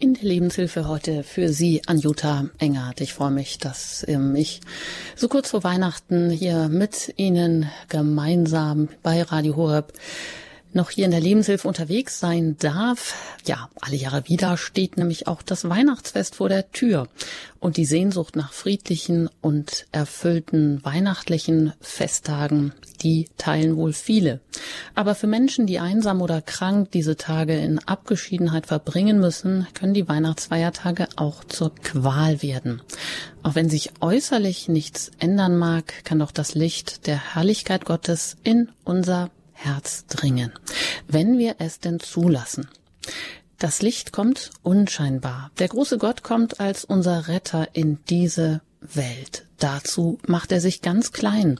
in der Lebenshilfe heute für Sie, Anjuta Engert. Ich freue mich, dass ähm, ich so kurz vor Weihnachten hier mit Ihnen gemeinsam bei Radio Horeb noch hier in der Lebenshilfe unterwegs sein darf. Ja, alle Jahre wieder steht nämlich auch das Weihnachtsfest vor der Tür. Und die Sehnsucht nach friedlichen und erfüllten weihnachtlichen Festtagen, die teilen wohl viele. Aber für Menschen, die einsam oder krank diese Tage in Abgeschiedenheit verbringen müssen, können die Weihnachtsfeiertage auch zur Qual werden. Auch wenn sich äußerlich nichts ändern mag, kann doch das Licht der Herrlichkeit Gottes in unser Herz dringen, wenn wir es denn zulassen. Das Licht kommt unscheinbar. Der große Gott kommt als unser Retter in diese Welt. Dazu macht er sich ganz klein,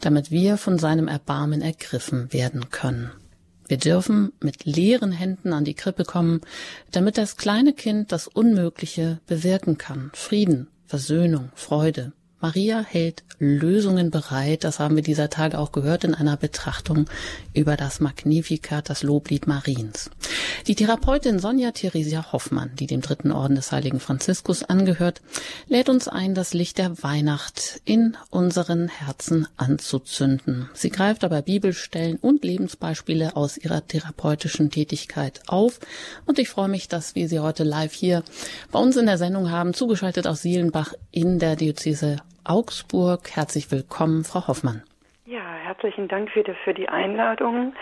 damit wir von seinem Erbarmen ergriffen werden können. Wir dürfen mit leeren Händen an die Krippe kommen, damit das kleine Kind das Unmögliche bewirken kann. Frieden, Versöhnung, Freude, Maria hält Lösungen bereit. Das haben wir dieser Tage auch gehört in einer Betrachtung über das Magnificat, das Loblied Mariens. Die Therapeutin Sonja Theresia Hoffmann, die dem dritten Orden des heiligen Franziskus angehört, lädt uns ein, das Licht der Weihnacht in unseren Herzen anzuzünden. Sie greift aber Bibelstellen und Lebensbeispiele aus ihrer therapeutischen Tätigkeit auf. Und ich freue mich, dass wir sie heute live hier bei uns in der Sendung haben, zugeschaltet aus Sielenbach in der Diözese Augsburg. Herzlich willkommen, Frau Hoffmann. Ja, herzlichen Dank wieder für die Einladung.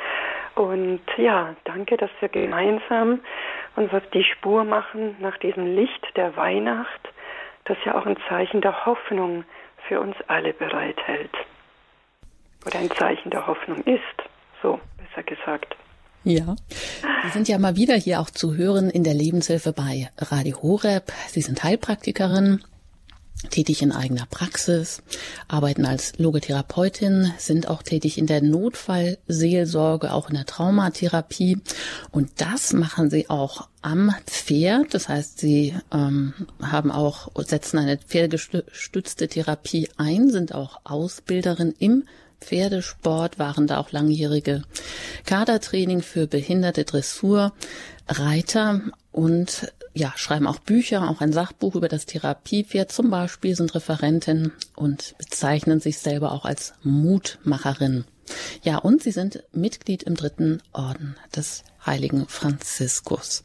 Und ja, danke, dass wir gemeinsam uns auf die Spur machen nach diesem Licht der Weihnacht, das ja auch ein Zeichen der Hoffnung für uns alle bereithält. Oder ein Zeichen der Hoffnung ist, so besser gesagt. Ja, Sie sind ja mal wieder hier auch zu hören in der Lebenshilfe bei Radio Horeb. Sie sind Heilpraktikerin tätig in eigener Praxis, arbeiten als Logotherapeutin, sind auch tätig in der Notfallseelsorge, auch in der Traumatherapie. Und das machen sie auch am Pferd. Das heißt, sie ähm, haben auch, setzen eine pferdegestützte Therapie ein, sind auch Ausbilderin im Pferdesport, waren da auch langjährige Kadertraining für behinderte Dressur, Reiter und ja, schreiben auch Bücher, auch ein Sachbuch über das Therapiepferd zum Beispiel, sind Referentin und bezeichnen sich selber auch als Mutmacherin. Ja, und sie sind Mitglied im dritten Orden des heiligen Franziskus.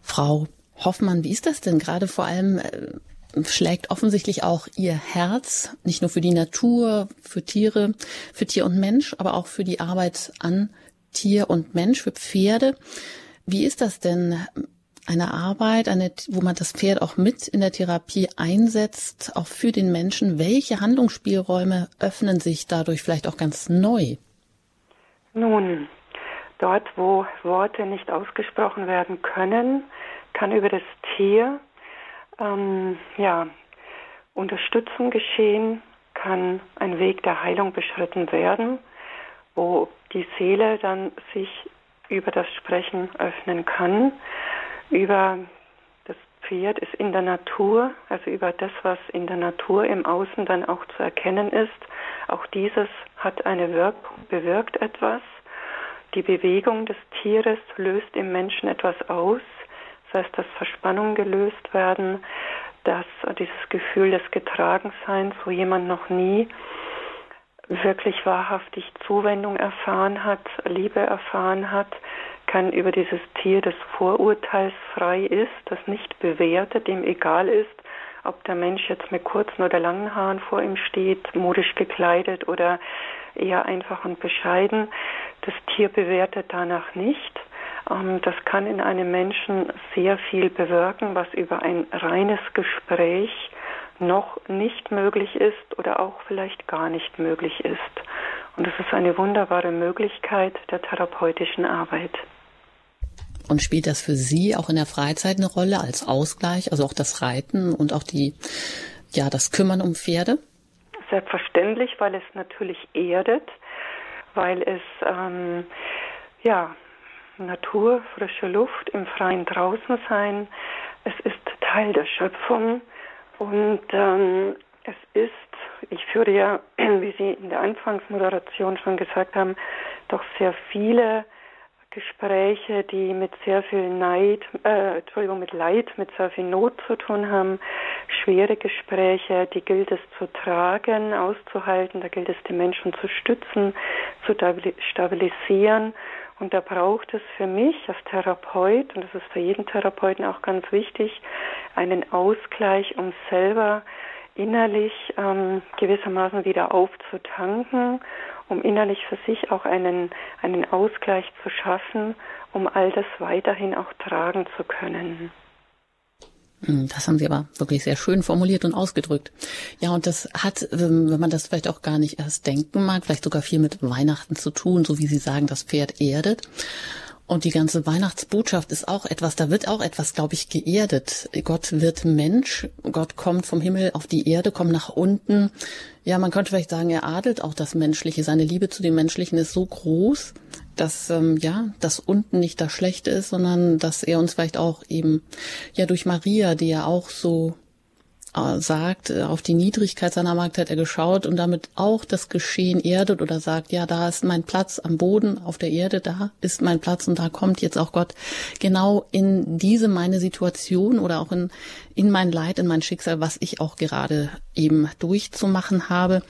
Frau Hoffmann, wie ist das denn gerade vor allem? Äh, schlägt offensichtlich auch ihr Herz, nicht nur für die Natur, für Tiere, für Tier und Mensch, aber auch für die Arbeit an Tier und Mensch, für Pferde. Wie ist das denn eine Arbeit, eine, wo man das Pferd auch mit in der Therapie einsetzt, auch für den Menschen. Welche Handlungsspielräume öffnen sich dadurch vielleicht auch ganz neu? Nun, dort, wo Worte nicht ausgesprochen werden können, kann über das Tier ähm, ja, Unterstützung geschehen, kann ein Weg der Heilung beschritten werden, wo die Seele dann sich über das Sprechen öffnen kann über das Pferd ist in der Natur, also über das, was in der Natur im Außen dann auch zu erkennen ist. Auch dieses hat eine Wirkung, bewirkt etwas. Die Bewegung des Tieres löst im Menschen etwas aus. Das heißt, dass Verspannungen gelöst werden, dass dieses Gefühl des Getragenseins, wo jemand noch nie wirklich wahrhaftig Zuwendung erfahren hat, Liebe erfahren hat, kann über dieses Tier des Vorurteils frei ist, das nicht bewertet, dem egal ist, ob der Mensch jetzt mit kurzen oder langen Haaren vor ihm steht, modisch gekleidet oder eher einfach und bescheiden. Das Tier bewertet danach nicht. Ähm, das kann in einem Menschen sehr viel bewirken, was über ein reines Gespräch noch nicht möglich ist oder auch vielleicht gar nicht möglich ist. Und das ist eine wunderbare Möglichkeit der therapeutischen Arbeit. Und spielt das für Sie auch in der Freizeit eine Rolle als Ausgleich, also auch das Reiten und auch die, ja, das Kümmern um Pferde? Selbstverständlich, weil es natürlich erdet, weil es, ähm, ja, Natur, frische Luft, im Freien draußen sein. Es ist Teil der Schöpfung und ähm, es ist, ich führe ja, wie Sie in der Anfangsmoderation schon gesagt haben, doch sehr viele Gespräche, die mit sehr viel Neid, äh, Entschuldigung, mit Leid, mit sehr viel Not zu tun haben, schwere Gespräche, die gilt es zu tragen, auszuhalten, da gilt es die Menschen zu stützen, zu stabilisieren und da braucht es für mich als Therapeut, und das ist für jeden Therapeuten auch ganz wichtig, einen Ausgleich, um selber innerlich ähm, gewissermaßen wieder aufzutanken, um innerlich für sich auch einen, einen Ausgleich zu schaffen, um all das weiterhin auch tragen zu können. Hm, das haben Sie aber wirklich sehr schön formuliert und ausgedrückt. Ja, und das hat, ähm, wenn man das vielleicht auch gar nicht erst denken mag, vielleicht sogar viel mit Weihnachten zu tun, so wie Sie sagen, das Pferd erdet. Und die ganze Weihnachtsbotschaft ist auch etwas, da wird auch etwas, glaube ich, geerdet. Gott wird Mensch, Gott kommt vom Himmel auf die Erde, kommt nach unten. Ja, man könnte vielleicht sagen, er adelt auch das Menschliche. Seine Liebe zu dem Menschlichen ist so groß, dass ähm, ja das unten nicht das Schlechte ist, sondern dass er uns vielleicht auch eben ja durch Maria, die ja auch so äh, sagt, äh, auf die Niedrigkeit seiner Magd hat er geschaut und damit auch das Geschehen erdet oder sagt, ja, da ist mein Platz am Boden, auf der Erde, da ist mein Platz und da kommt jetzt auch Gott genau in diese meine Situation oder auch in, in mein Leid, in mein Schicksal, was ich auch gerade eben durchzumachen habe.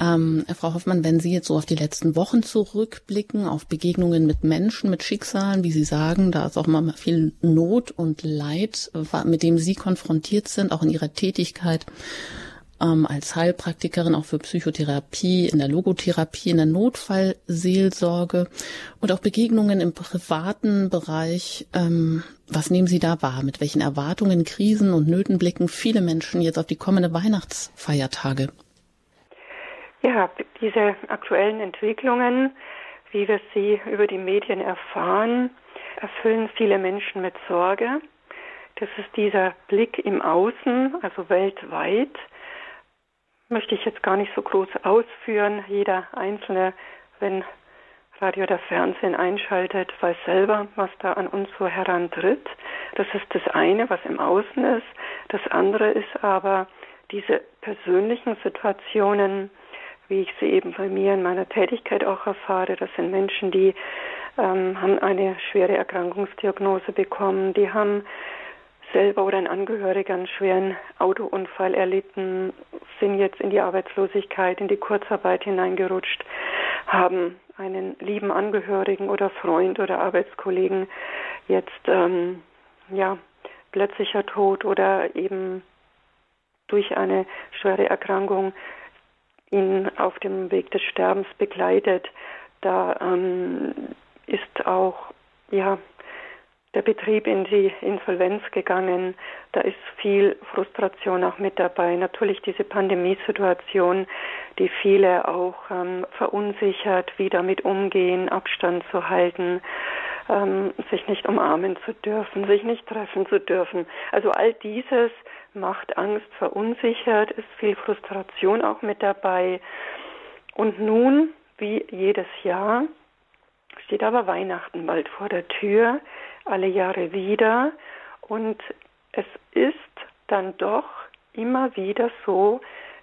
Ähm, Frau Hoffmann, wenn Sie jetzt so auf die letzten Wochen zurückblicken, auf Begegnungen mit Menschen, mit Schicksalen, wie Sie sagen, da ist auch mal viel Not und Leid, mit dem Sie konfrontiert sind, auch in Ihrer Tätigkeit ähm, als Heilpraktikerin, auch für Psychotherapie, in der Logotherapie, in der Notfallseelsorge und auch Begegnungen im privaten Bereich. Ähm, was nehmen Sie da wahr? Mit welchen Erwartungen, Krisen und Nöten blicken viele Menschen jetzt auf die kommende Weihnachtsfeiertage? Ja, diese aktuellen Entwicklungen, wie wir sie über die Medien erfahren, erfüllen viele Menschen mit Sorge. Das ist dieser Blick im Außen, also weltweit. Möchte ich jetzt gar nicht so groß ausführen. Jeder Einzelne, wenn Radio oder Fernsehen einschaltet, weiß selber, was da an uns so herantritt. Das ist das eine, was im Außen ist. Das andere ist aber diese persönlichen Situationen, wie ich sie eben bei mir in meiner Tätigkeit auch erfahre. Das sind Menschen, die ähm, haben eine schwere Erkrankungsdiagnose bekommen, die haben selber oder ein Angehöriger einen schweren Autounfall erlitten, sind jetzt in die Arbeitslosigkeit, in die Kurzarbeit hineingerutscht, haben einen lieben Angehörigen oder Freund oder Arbeitskollegen jetzt ähm, ja plötzlicher Tod oder eben durch eine schwere Erkrankung ihn auf dem Weg des Sterbens begleitet. Da ähm, ist auch ja der Betrieb in die Insolvenz gegangen. Da ist viel Frustration auch mit dabei. Natürlich diese Pandemiesituation, die viele auch ähm, verunsichert, wie damit umgehen, Abstand zu halten, ähm, sich nicht umarmen zu dürfen, sich nicht treffen zu dürfen. Also all dieses macht Angst, verunsichert, ist viel Frustration auch mit dabei. Und nun, wie jedes Jahr, steht aber Weihnachten bald vor der Tür, alle Jahre wieder. Und es ist dann doch immer wieder so,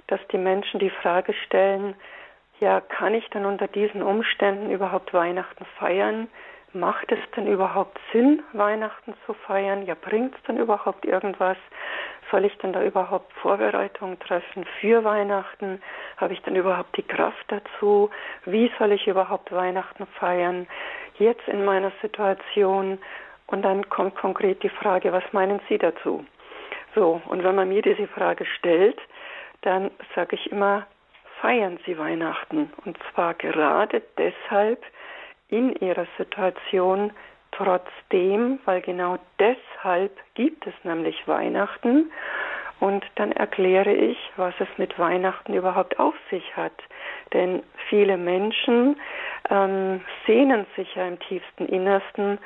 dass die Menschen die Frage stellen, ja, kann ich dann unter diesen Umständen überhaupt Weihnachten feiern? Macht es denn überhaupt Sinn, Weihnachten zu feiern? Ja, bringt es denn überhaupt irgendwas? Soll ich denn da überhaupt Vorbereitungen treffen für Weihnachten? Habe ich denn überhaupt die Kraft dazu? Wie soll ich überhaupt Weihnachten feiern? Jetzt in meiner Situation. Und dann kommt konkret die Frage, was meinen Sie dazu? So, und wenn man mir diese Frage stellt, dann sage ich immer, feiern Sie Weihnachten. Und zwar gerade deshalb, in ihrer Situation trotzdem, weil genau deshalb gibt es nämlich Weihnachten. Und dann erkläre ich, was es mit Weihnachten überhaupt auf sich hat. Denn viele Menschen ähm, sehnen sich ja im tiefsten Innersten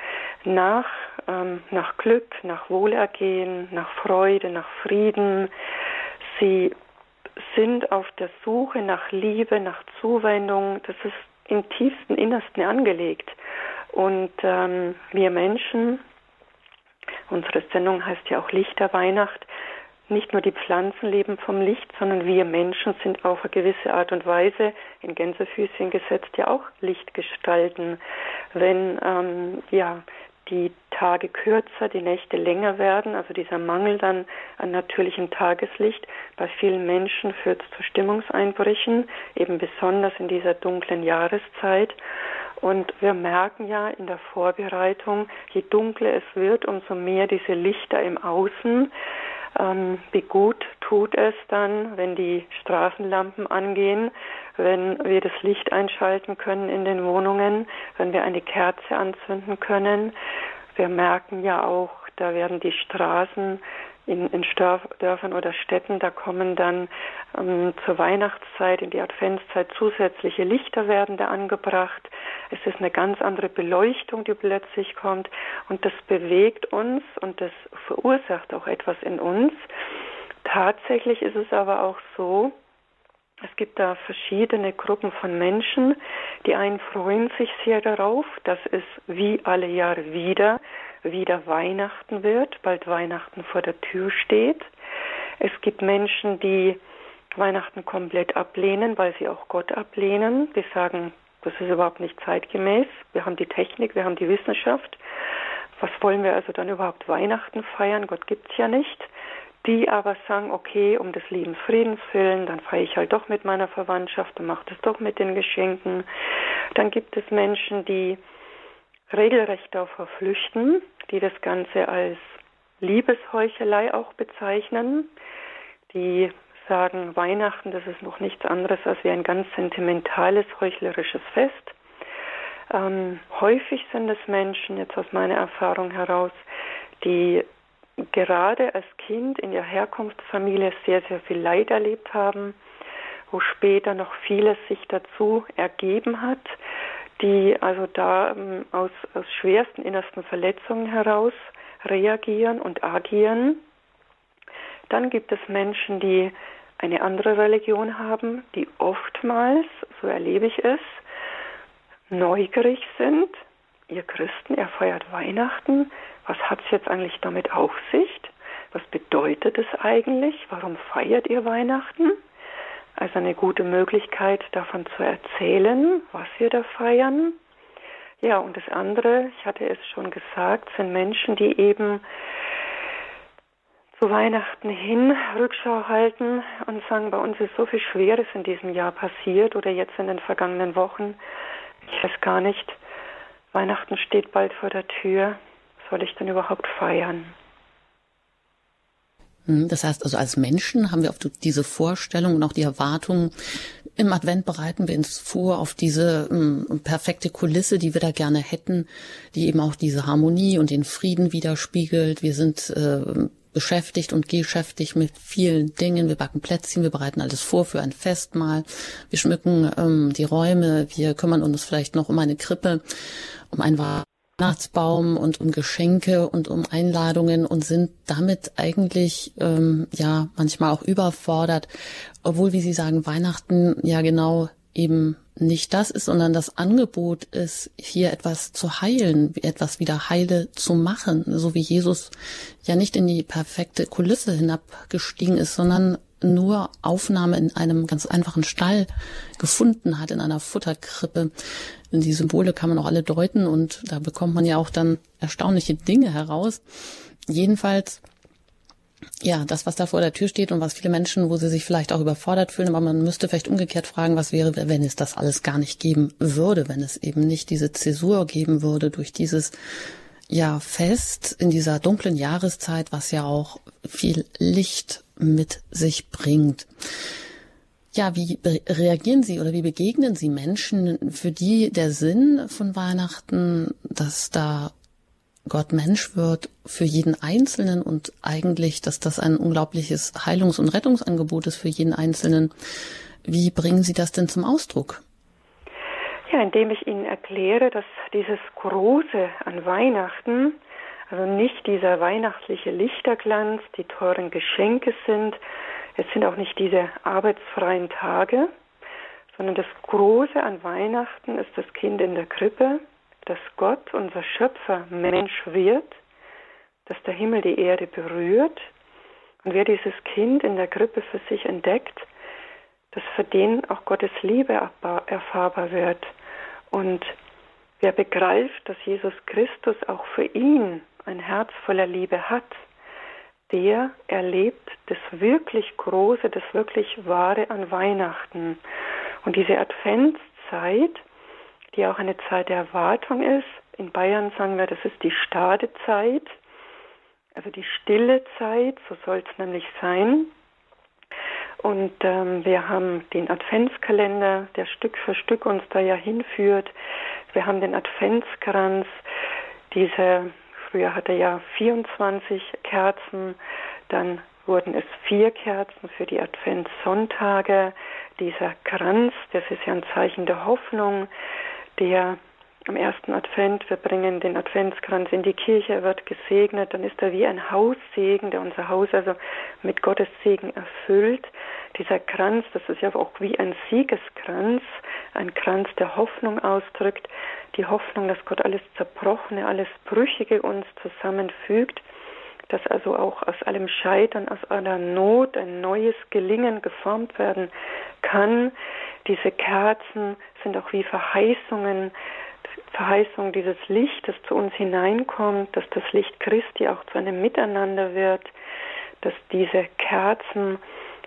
nach, ähm, nach Glück, nach Wohlergehen, nach Freude, nach Frieden. Sie sind auf der Suche nach Liebe, nach Zuwendung. Das ist im tiefsten Innersten angelegt. Und ähm, wir Menschen, unsere Sendung heißt ja auch Lichterweihnacht, nicht nur die Pflanzen leben vom Licht, sondern wir Menschen sind auf eine gewisse Art und Weise in Gänsefüßchen gesetzt ja auch Lichtgestalten. Wenn ähm, ja die Tage kürzer, die Nächte länger werden, also dieser Mangel dann an natürlichem Tageslicht. Bei vielen Menschen führt zu Stimmungseinbrüchen, eben besonders in dieser dunklen Jahreszeit. Und wir merken ja in der Vorbereitung, je dunkler es wird, umso mehr diese Lichter im Außen. Ähm, wie gut tut es dann, wenn die Straßenlampen angehen, wenn wir das Licht einschalten können in den Wohnungen, wenn wir eine Kerze anzünden können. Wir merken ja auch, da werden die Straßen in, in Dörfern oder Städten, da kommen dann ähm, zur Weihnachtszeit, in die Adventszeit zusätzliche Lichter werden da angebracht. Es ist eine ganz andere Beleuchtung, die plötzlich kommt und das bewegt uns und das verursacht auch etwas in uns. Tatsächlich ist es aber auch so, es gibt da verschiedene Gruppen von Menschen. Die einen freuen sich sehr darauf, dass es wie alle Jahre wieder wieder Weihnachten wird, bald Weihnachten vor der Tür steht. Es gibt Menschen, die Weihnachten komplett ablehnen, weil sie auch Gott ablehnen. Die sagen, das ist überhaupt nicht zeitgemäß. Wir haben die Technik, wir haben die Wissenschaft. Was wollen wir also dann überhaupt Weihnachten feiern? Gott gibt's ja nicht die aber sagen, okay, um des lieben Friedens willen, dann feiere ich halt doch mit meiner Verwandtschaft und mache das doch mit den Geschenken. Dann gibt es Menschen, die regelrecht darauf verflüchten, die das Ganze als Liebesheuchelei auch bezeichnen, die sagen, Weihnachten, das ist noch nichts anderes als wie ein ganz sentimentales, heuchlerisches Fest. Ähm, häufig sind es Menschen, jetzt aus meiner Erfahrung heraus, die gerade als Kind in ihrer Herkunftsfamilie sehr, sehr viel Leid erlebt haben, wo später noch vieles sich dazu ergeben hat, die also da ähm, aus, aus schwersten innersten Verletzungen heraus reagieren und agieren. Dann gibt es Menschen, die eine andere Religion haben, die oftmals, so erlebe ich es, neugierig sind. Ihr Christen, ihr feiert Weihnachten, was hat es jetzt eigentlich damit auf sich? Was bedeutet es eigentlich? Warum feiert ihr Weihnachten? Also eine gute Möglichkeit davon zu erzählen, was wir da feiern. Ja, und das andere, ich hatte es schon gesagt, sind Menschen, die eben zu Weihnachten hin Rückschau halten und sagen, bei uns ist so viel Schweres in diesem Jahr passiert oder jetzt in den vergangenen Wochen. Ich weiß gar nicht, Weihnachten steht bald vor der Tür soll ich denn überhaupt feiern? Hm, das heißt also, als Menschen haben wir auf diese Vorstellung und auch die Erwartung, im Advent bereiten wir uns vor auf diese ähm, perfekte Kulisse, die wir da gerne hätten, die eben auch diese Harmonie und den Frieden widerspiegelt. Wir sind äh, beschäftigt und geschäftigt mit vielen Dingen. Wir backen Plätzchen, wir bereiten alles vor für ein Festmahl, wir schmücken ähm, die Räume, wir kümmern uns vielleicht noch um eine Krippe, um ein Weihnachtsbaum und um Geschenke und um Einladungen und sind damit eigentlich ähm, ja manchmal auch überfordert, obwohl, wie Sie sagen, Weihnachten ja genau eben nicht das ist, sondern das Angebot ist, hier etwas zu heilen, etwas wieder heile zu machen, so wie Jesus ja nicht in die perfekte Kulisse hinabgestiegen ist, sondern nur Aufnahme in einem ganz einfachen Stall gefunden hat, in einer Futterkrippe. Die Symbole kann man auch alle deuten und da bekommt man ja auch dann erstaunliche Dinge heraus. Jedenfalls, ja, das, was da vor der Tür steht und was viele Menschen, wo sie sich vielleicht auch überfordert fühlen, aber man müsste vielleicht umgekehrt fragen, was wäre, wenn es das alles gar nicht geben würde, wenn es eben nicht diese Zäsur geben würde durch dieses ja fest in dieser dunklen Jahreszeit, was ja auch viel Licht mit sich bringt. Ja, wie reagieren Sie oder wie begegnen Sie Menschen, für die der Sinn von Weihnachten, dass da Gott Mensch wird, für jeden Einzelnen und eigentlich, dass das ein unglaubliches Heilungs- und Rettungsangebot ist für jeden Einzelnen. Wie bringen Sie das denn zum Ausdruck? Ja, indem ich Ihnen erkläre, dass dieses Große an Weihnachten also nicht dieser weihnachtliche Lichterglanz, die teuren Geschenke sind, es sind auch nicht diese arbeitsfreien Tage, sondern das Große an Weihnachten ist das Kind in der Krippe, dass Gott, unser Schöpfer, Mensch wird, dass der Himmel die Erde berührt, Und wer dieses Kind in der Krippe für sich entdeckt, dass für den auch Gottes Liebe erfahrbar wird. Und wer begreift, dass Jesus Christus auch für ihn ein Herz voller Liebe hat, der erlebt das wirklich Große, das wirklich Wahre an Weihnachten. Und diese Adventszeit, die auch eine Zeit der Erwartung ist, in Bayern sagen wir, das ist die Stadezeit, also die stille Zeit, so soll es nämlich sein. Und ähm, wir haben den Adventskalender, der Stück für Stück uns da ja hinführt. Wir haben den Adventskranz, diese, früher hatte ja 24 Kerzen, dann wurden es vier Kerzen für die Adventssonntage. Dieser Kranz, das ist ja ein Zeichen der Hoffnung, der am ersten Advent, wir bringen den Adventskranz in die Kirche, er wird gesegnet, dann ist er wie ein Haussegen, der unser Haus also mit Gottes Segen erfüllt. Dieser Kranz, das ist ja auch wie ein Siegeskranz, ein Kranz, der Hoffnung ausdrückt, die Hoffnung, dass Gott alles Zerbrochene, alles Brüchige uns zusammenfügt, dass also auch aus allem Scheitern, aus aller Not ein neues Gelingen geformt werden kann. Diese Kerzen sind auch wie Verheißungen, Verheißung dieses Licht, das zu uns hineinkommt, dass das Licht Christi auch zu einem Miteinander wird, dass diese Kerzen,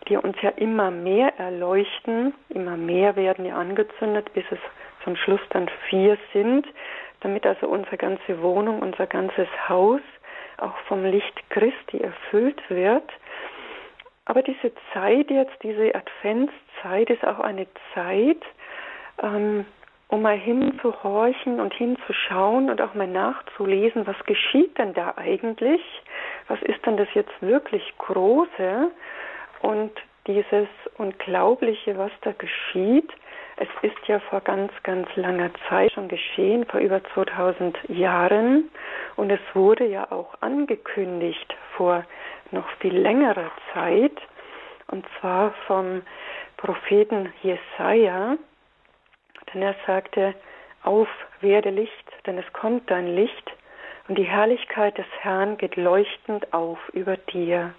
die uns ja immer mehr erleuchten, immer mehr werden ja angezündet, bis es zum Schluss dann vier sind, damit also unsere ganze Wohnung, unser ganzes Haus auch vom Licht Christi erfüllt wird. Aber diese Zeit jetzt, diese Adventszeit ist auch eine Zeit, ähm, um mal hinzuhorchen und hinzuschauen und auch mal nachzulesen, was geschieht denn da eigentlich? Was ist denn das jetzt wirklich Große? Und dieses Unglaubliche, was da geschieht, es ist ja vor ganz, ganz langer Zeit schon geschehen, vor über 2000 Jahren. Und es wurde ja auch angekündigt vor noch viel längerer Zeit, und zwar vom Propheten Jesaja, denn er sagte, auf, werde Licht, denn es kommt dein Licht, und die Herrlichkeit des Herrn geht leuchtend auf über dir.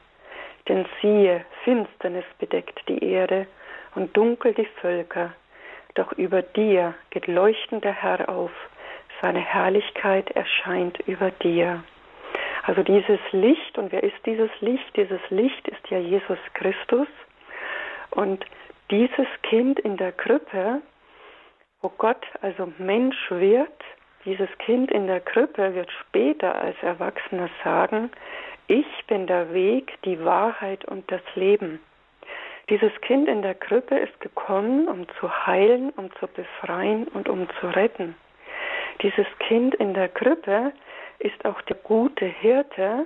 Denn siehe, Finsternis bedeckt die Erde und dunkel die Völker, doch über dir geht leuchtend der Herr auf, seine Herrlichkeit erscheint über dir. Also dieses Licht, und wer ist dieses Licht? Dieses Licht ist ja Jesus Christus. Und dieses Kind in der Krippe, wo Gott also Mensch wird, dieses Kind in der Krippe wird später als Erwachsener sagen, ich bin der Weg, die Wahrheit und das Leben. Dieses Kind in der Krippe ist gekommen, um zu heilen, um zu befreien und um zu retten. Dieses Kind in der Krippe ist auch der gute Hirte,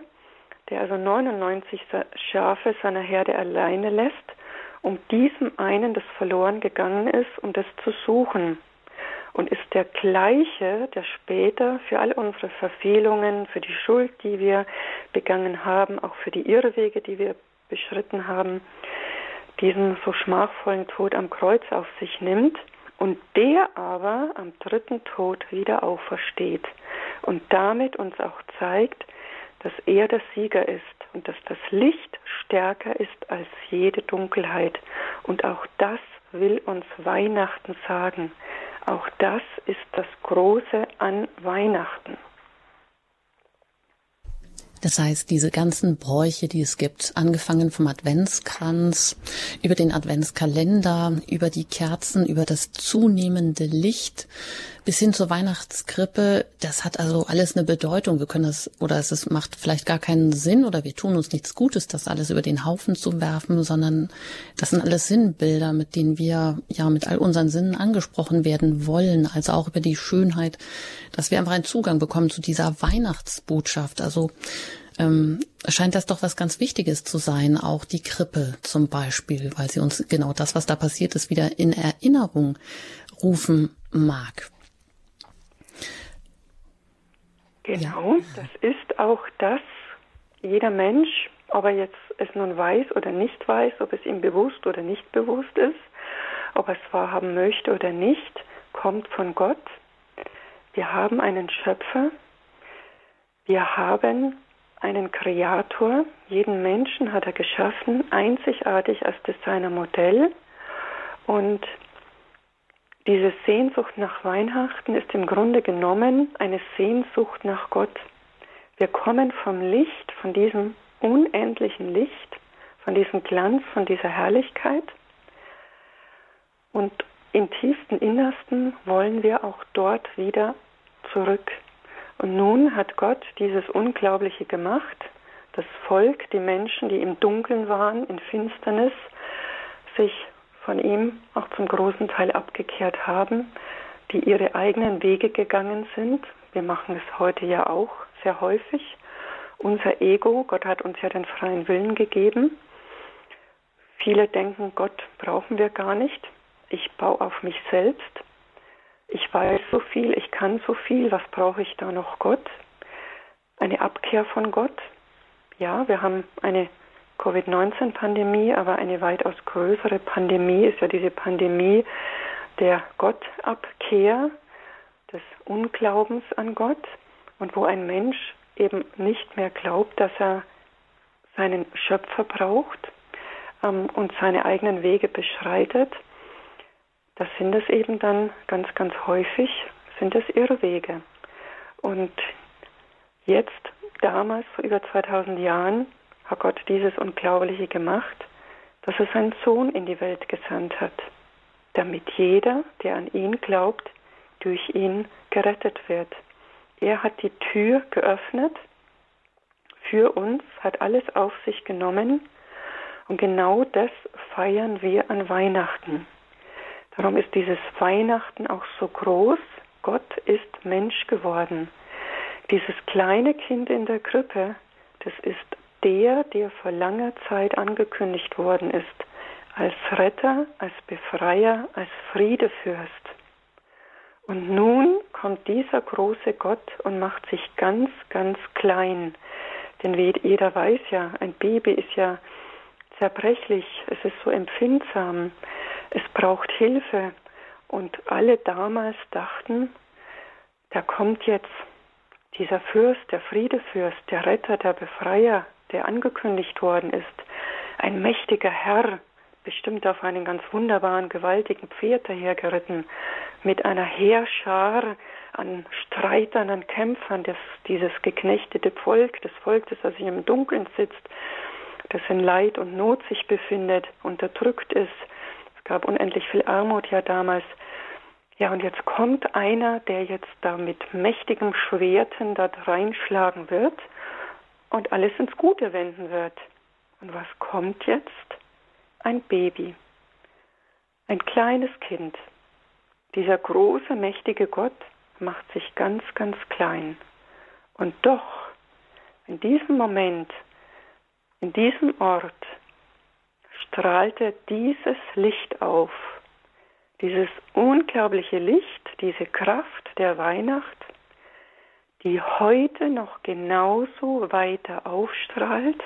der also 99 Schafe seiner Herde alleine lässt, um diesem einen, das verloren gegangen ist, um das zu suchen. Und ist der gleiche, der später für all unsere Verfehlungen, für die Schuld, die wir begangen haben, auch für die Irrwege, die wir beschritten haben, diesen so schmachvollen Tod am Kreuz auf sich nimmt und der aber am dritten Tod wieder aufersteht und damit uns auch zeigt, dass er der Sieger ist und dass das Licht stärker ist als jede Dunkelheit. Und auch das will uns Weihnachten sagen. Auch das ist das Große an Weihnachten. Das heißt, diese ganzen Bräuche, die es gibt, angefangen vom Adventskranz, über den Adventskalender, über die Kerzen, über das zunehmende Licht, bis hin zur Weihnachtskrippe, das hat also alles eine Bedeutung. Wir können das, oder es ist, macht vielleicht gar keinen Sinn, oder wir tun uns nichts Gutes, das alles über den Haufen zu werfen, sondern das sind alles Sinnbilder, mit denen wir ja mit all unseren Sinnen angesprochen werden wollen, also auch über die Schönheit, dass wir einfach einen Zugang bekommen zu dieser Weihnachtsbotschaft. Also ähm, scheint das doch was ganz Wichtiges zu sein, auch die Krippe zum Beispiel, weil sie uns genau das, was da passiert ist, wieder in Erinnerung rufen mag. Genau, ja. das ist auch das, jeder Mensch, ob er jetzt es nun weiß oder nicht weiß, ob es ihm bewusst oder nicht bewusst ist, ob er es wahrhaben möchte oder nicht, kommt von Gott. Wir haben einen Schöpfer, wir haben einen Kreator, jeden Menschen hat er geschaffen, einzigartig als Designermodell. Und diese Sehnsucht nach Weihnachten ist im Grunde genommen eine Sehnsucht nach Gott. Wir kommen vom Licht, von diesem unendlichen Licht, von diesem Glanz, von dieser Herrlichkeit. Und im tiefsten Innersten wollen wir auch dort wieder zurück. Und nun hat Gott dieses Unglaubliche gemacht. Das Volk, die Menschen, die im Dunkeln waren, in Finsternis, sich von ihm auch zum großen Teil abgekehrt haben, die ihre eigenen Wege gegangen sind. Wir machen es heute ja auch sehr häufig. Unser Ego, Gott hat uns ja den freien Willen gegeben. Viele denken, Gott brauchen wir gar nicht. Ich baue auf mich selbst. Ich weiß so viel, ich kann so viel, was brauche ich da noch Gott? Eine Abkehr von Gott? Ja, wir haben eine Covid-19-Pandemie, aber eine weitaus größere Pandemie ist ja diese Pandemie der Gottabkehr, des Unglaubens an Gott und wo ein Mensch eben nicht mehr glaubt, dass er seinen Schöpfer braucht ähm, und seine eigenen Wege beschreitet, das sind es eben dann ganz, ganz häufig, sind es Irrwege. Und jetzt, damals, vor über 2000 Jahren, hat Gott dieses Unglaubliche gemacht, dass er seinen Sohn in die Welt gesandt hat, damit jeder, der an ihn glaubt, durch ihn gerettet wird. Er hat die Tür geöffnet für uns, hat alles auf sich genommen und genau das feiern wir an Weihnachten. Darum ist dieses Weihnachten auch so groß. Gott ist Mensch geworden. Dieses kleine Kind in der Krippe, das ist der, der vor langer Zeit angekündigt worden ist, als Retter, als Befreier, als Friedefürst. Und nun kommt dieser große Gott und macht sich ganz, ganz klein. Denn wie jeder weiß ja, ein Baby ist ja zerbrechlich, es ist so empfindsam es braucht Hilfe. Und alle damals dachten, da kommt jetzt dieser Fürst, der Friedefürst, der Retter, der Befreier, der angekündigt worden ist, ein mächtiger Herr, bestimmt auf einen ganz wunderbaren, gewaltigen Pferd dahergeritten, mit einer Heerschar an Streitern, an Kämpfern, das, dieses geknechtete Volk, das Volk, das also im Dunkeln sitzt, das in Leid und Not sich befindet, unterdrückt ist, gab unendlich viel Armut ja damals. Ja, und jetzt kommt einer, der jetzt da mit mächtigem Schwerten da reinschlagen wird und alles ins Gute wenden wird. Und was kommt jetzt? Ein Baby, ein kleines Kind. Dieser große, mächtige Gott macht sich ganz, ganz klein. Und doch, in diesem Moment, in diesem Ort, strahlte dieses Licht auf, dieses unglaubliche Licht, diese Kraft der Weihnacht, die heute noch genauso weiter aufstrahlt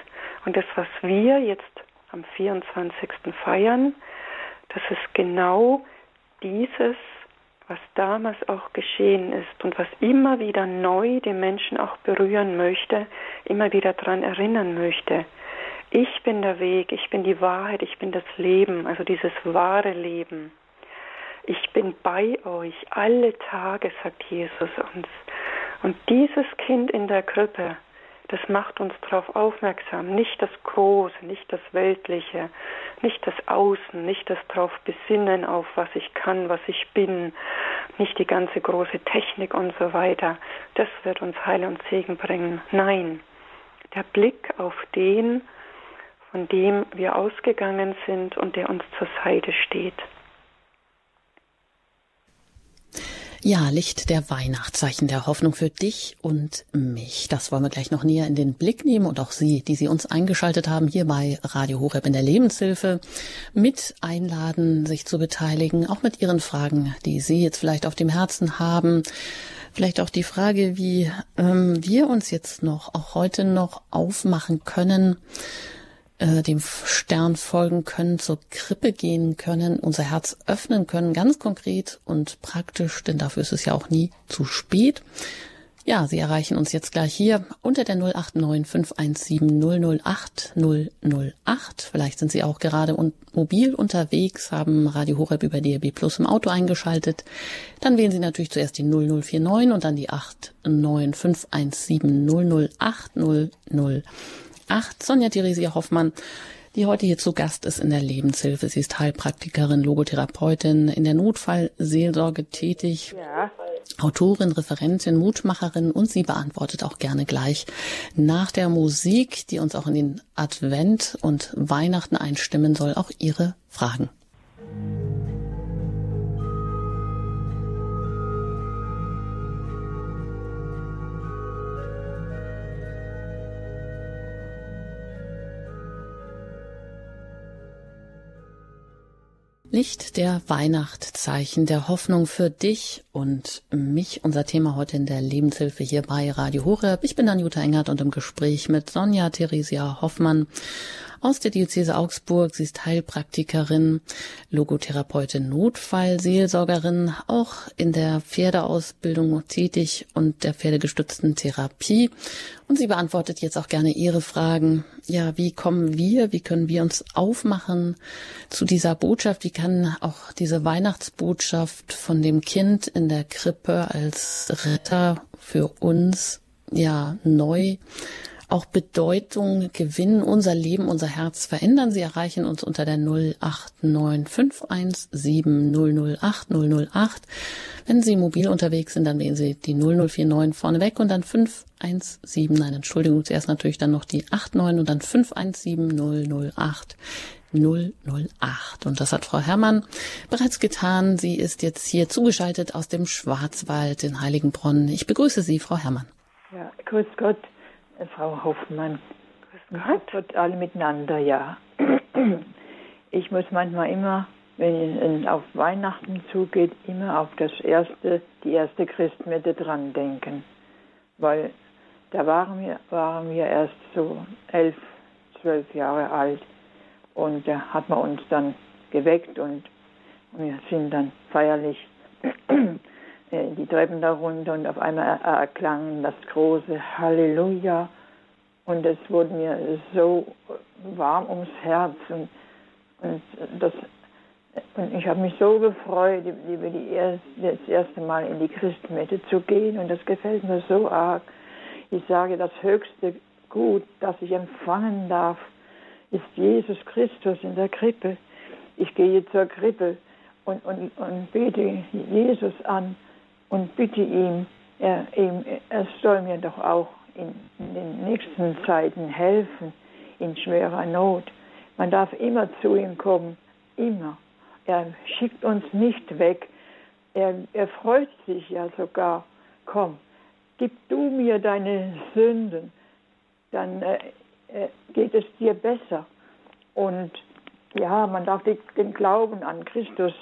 und das, was wir jetzt am 24. feiern, das ist genau dieses, was damals auch geschehen ist und was immer wieder neu den Menschen auch berühren möchte, immer wieder daran erinnern möchte. Ich bin der Weg, ich bin die Wahrheit, ich bin das Leben, also dieses wahre Leben. Ich bin bei euch alle Tage, sagt Jesus uns. Und dieses Kind in der Krippe, das macht uns darauf aufmerksam, nicht das Große, nicht das Weltliche, nicht das Außen, nicht das darauf besinnen auf, was ich kann, was ich bin, nicht die ganze große Technik und so weiter. Das wird uns Heil und Segen bringen. Nein, der Blick auf den, von dem wir ausgegangen sind und der uns zur Seite steht. Ja, Licht der Weihnachtszeichen der Hoffnung für dich und mich. Das wollen wir gleich noch näher in den Blick nehmen und auch Sie, die Sie uns eingeschaltet haben, hier bei Radio Horeb in der Lebenshilfe, mit einladen, sich zu beteiligen, auch mit Ihren Fragen, die Sie jetzt vielleicht auf dem Herzen haben. Vielleicht auch die Frage, wie ähm, wir uns jetzt noch, auch heute noch aufmachen können, äh, dem Stern folgen können, zur Krippe gehen können, unser Herz öffnen können, ganz konkret und praktisch, denn dafür ist es ja auch nie zu spät. Ja, Sie erreichen uns jetzt gleich hier unter der 089 517 008 008. Vielleicht sind Sie auch gerade un mobil unterwegs, haben Radio Horeb über DRB Plus im Auto eingeschaltet. Dann wählen Sie natürlich zuerst die 0049 und dann die 89 517 008 008. Sonja Theresia Hoffmann die heute hier zu Gast ist in der Lebenshilfe. Sie ist Heilpraktikerin, Logotherapeutin, in der Notfallseelsorge tätig. Ja. Autorin, Referentin, Mutmacherin und sie beantwortet auch gerne gleich nach der Musik, die uns auch in den Advent und Weihnachten einstimmen soll, auch ihre Fragen. Licht der Weihnachtszeichen der Hoffnung für dich und mich. Unser Thema heute in der Lebenshilfe hier bei Radio Horeb. Ich bin Anjuta Engert und im Gespräch mit Sonja Theresia Hoffmann aus der Diözese Augsburg. Sie ist Heilpraktikerin, Logotherapeutin, Notfallseelsorgerin, auch in der Pferdeausbildung tätig und der pferdegestützten Therapie. Und sie beantwortet jetzt auch gerne Ihre Fragen. Ja, wie kommen wir, wie können wir uns aufmachen zu dieser Botschaft? Wie kann auch diese Weihnachtsbotschaft von dem Kind in der Krippe als Retter für uns ja neu auch Bedeutung gewinnen, unser Leben, unser Herz verändern. Sie erreichen uns unter der 089517008008. Wenn Sie mobil unterwegs sind, dann wählen Sie die 0049 vorneweg und dann 517, nein, Entschuldigung, zuerst natürlich dann noch die 89 und dann 517008. 008. Und das hat Frau Herrmann bereits getan. Sie ist jetzt hier zugeschaltet aus dem Schwarzwald in Heiligenbronn. Ich begrüße Sie, Frau Herrmann. Ja, grüß Gott. Frau Hoffmann. Grüß Gott, alle miteinander, ja. Ich muss manchmal immer, wenn es auf Weihnachten zugeht, immer auf das erste, die erste Christmette dran denken. Weil da waren wir, waren wir erst so elf, zwölf Jahre alt. Und da hat man uns dann geweckt und wir sind dann feierlich äh, die Treppen darunter und auf einmal erklang das große Halleluja und es wurde mir so warm ums Herz und, und das und ich habe mich so gefreut, über die erste, das erste Mal in die Christmette zu gehen und das gefällt mir so arg. Ich sage, das höchste Gut, das ich empfangen darf, ist Jesus Christus in der Krippe. Ich gehe zur Krippe und, und, und bete Jesus an und bitte ihm, er, er soll mir doch auch in, in den nächsten Zeiten helfen, in schwerer Not. Man darf immer zu ihm kommen, immer. Er schickt uns nicht weg. Er, er freut sich ja sogar. Komm, gib du mir deine Sünden, dann äh, äh, geht es dir besser. Und ja, man darf den Glauben an Christus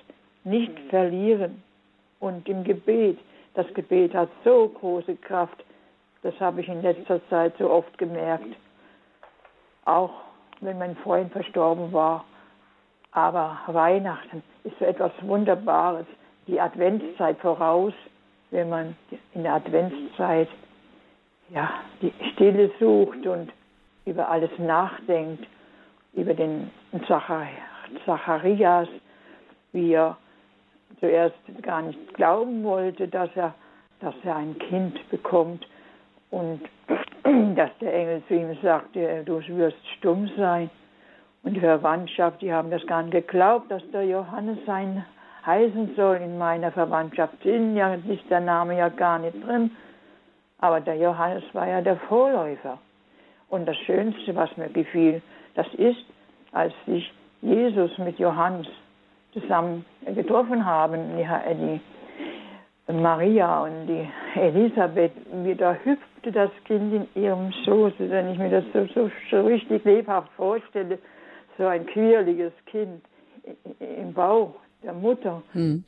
nicht verlieren und im Gebet. Das Gebet hat so große Kraft. Das habe ich in letzter Zeit so oft gemerkt. Auch wenn mein Freund verstorben war. Aber Weihnachten ist so etwas Wunderbares. Die Adventszeit voraus, wenn man in der Adventszeit ja, die Stille sucht und über alles nachdenkt, über den Zacharias, wie er zuerst gar nicht glauben wollte, dass er, dass er ein Kind bekommt und dass der Engel zu ihm sagte, du wirst stumm sein. Und die Verwandtschaft, die haben das gar nicht geglaubt, dass der Johannes sein heißen soll in meiner Verwandtschaft. Sind ja, ist der Name ja gar nicht drin. Aber der Johannes war ja der Vorläufer. Und das Schönste, was mir gefiel, das ist, als sich Jesus mit Johannes zusammen getroffen haben, die, die Maria und die Elisabeth, wie da hüpfte das Kind in ihrem Schoß, wenn ich mir das so, so, so richtig lebhaft vorstelle, so ein quirliges Kind im Bauch der Mutter. Hm.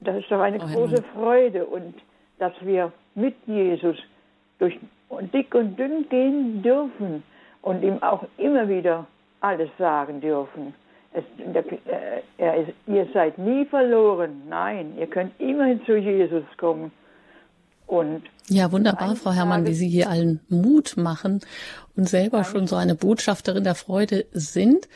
Das ist doch eine oh, große Freude und dass wir mit Jesus durch dick und dünn gehen dürfen und ihm auch immer wieder alles sagen dürfen. Es, äh, er ist, ihr seid nie verloren. Nein, ihr könnt immerhin zu Jesus kommen. Und ja, wunderbar, Frau Herrmann, wie Sie hier allen Mut machen und selber schon so eine Botschafterin der Freude sind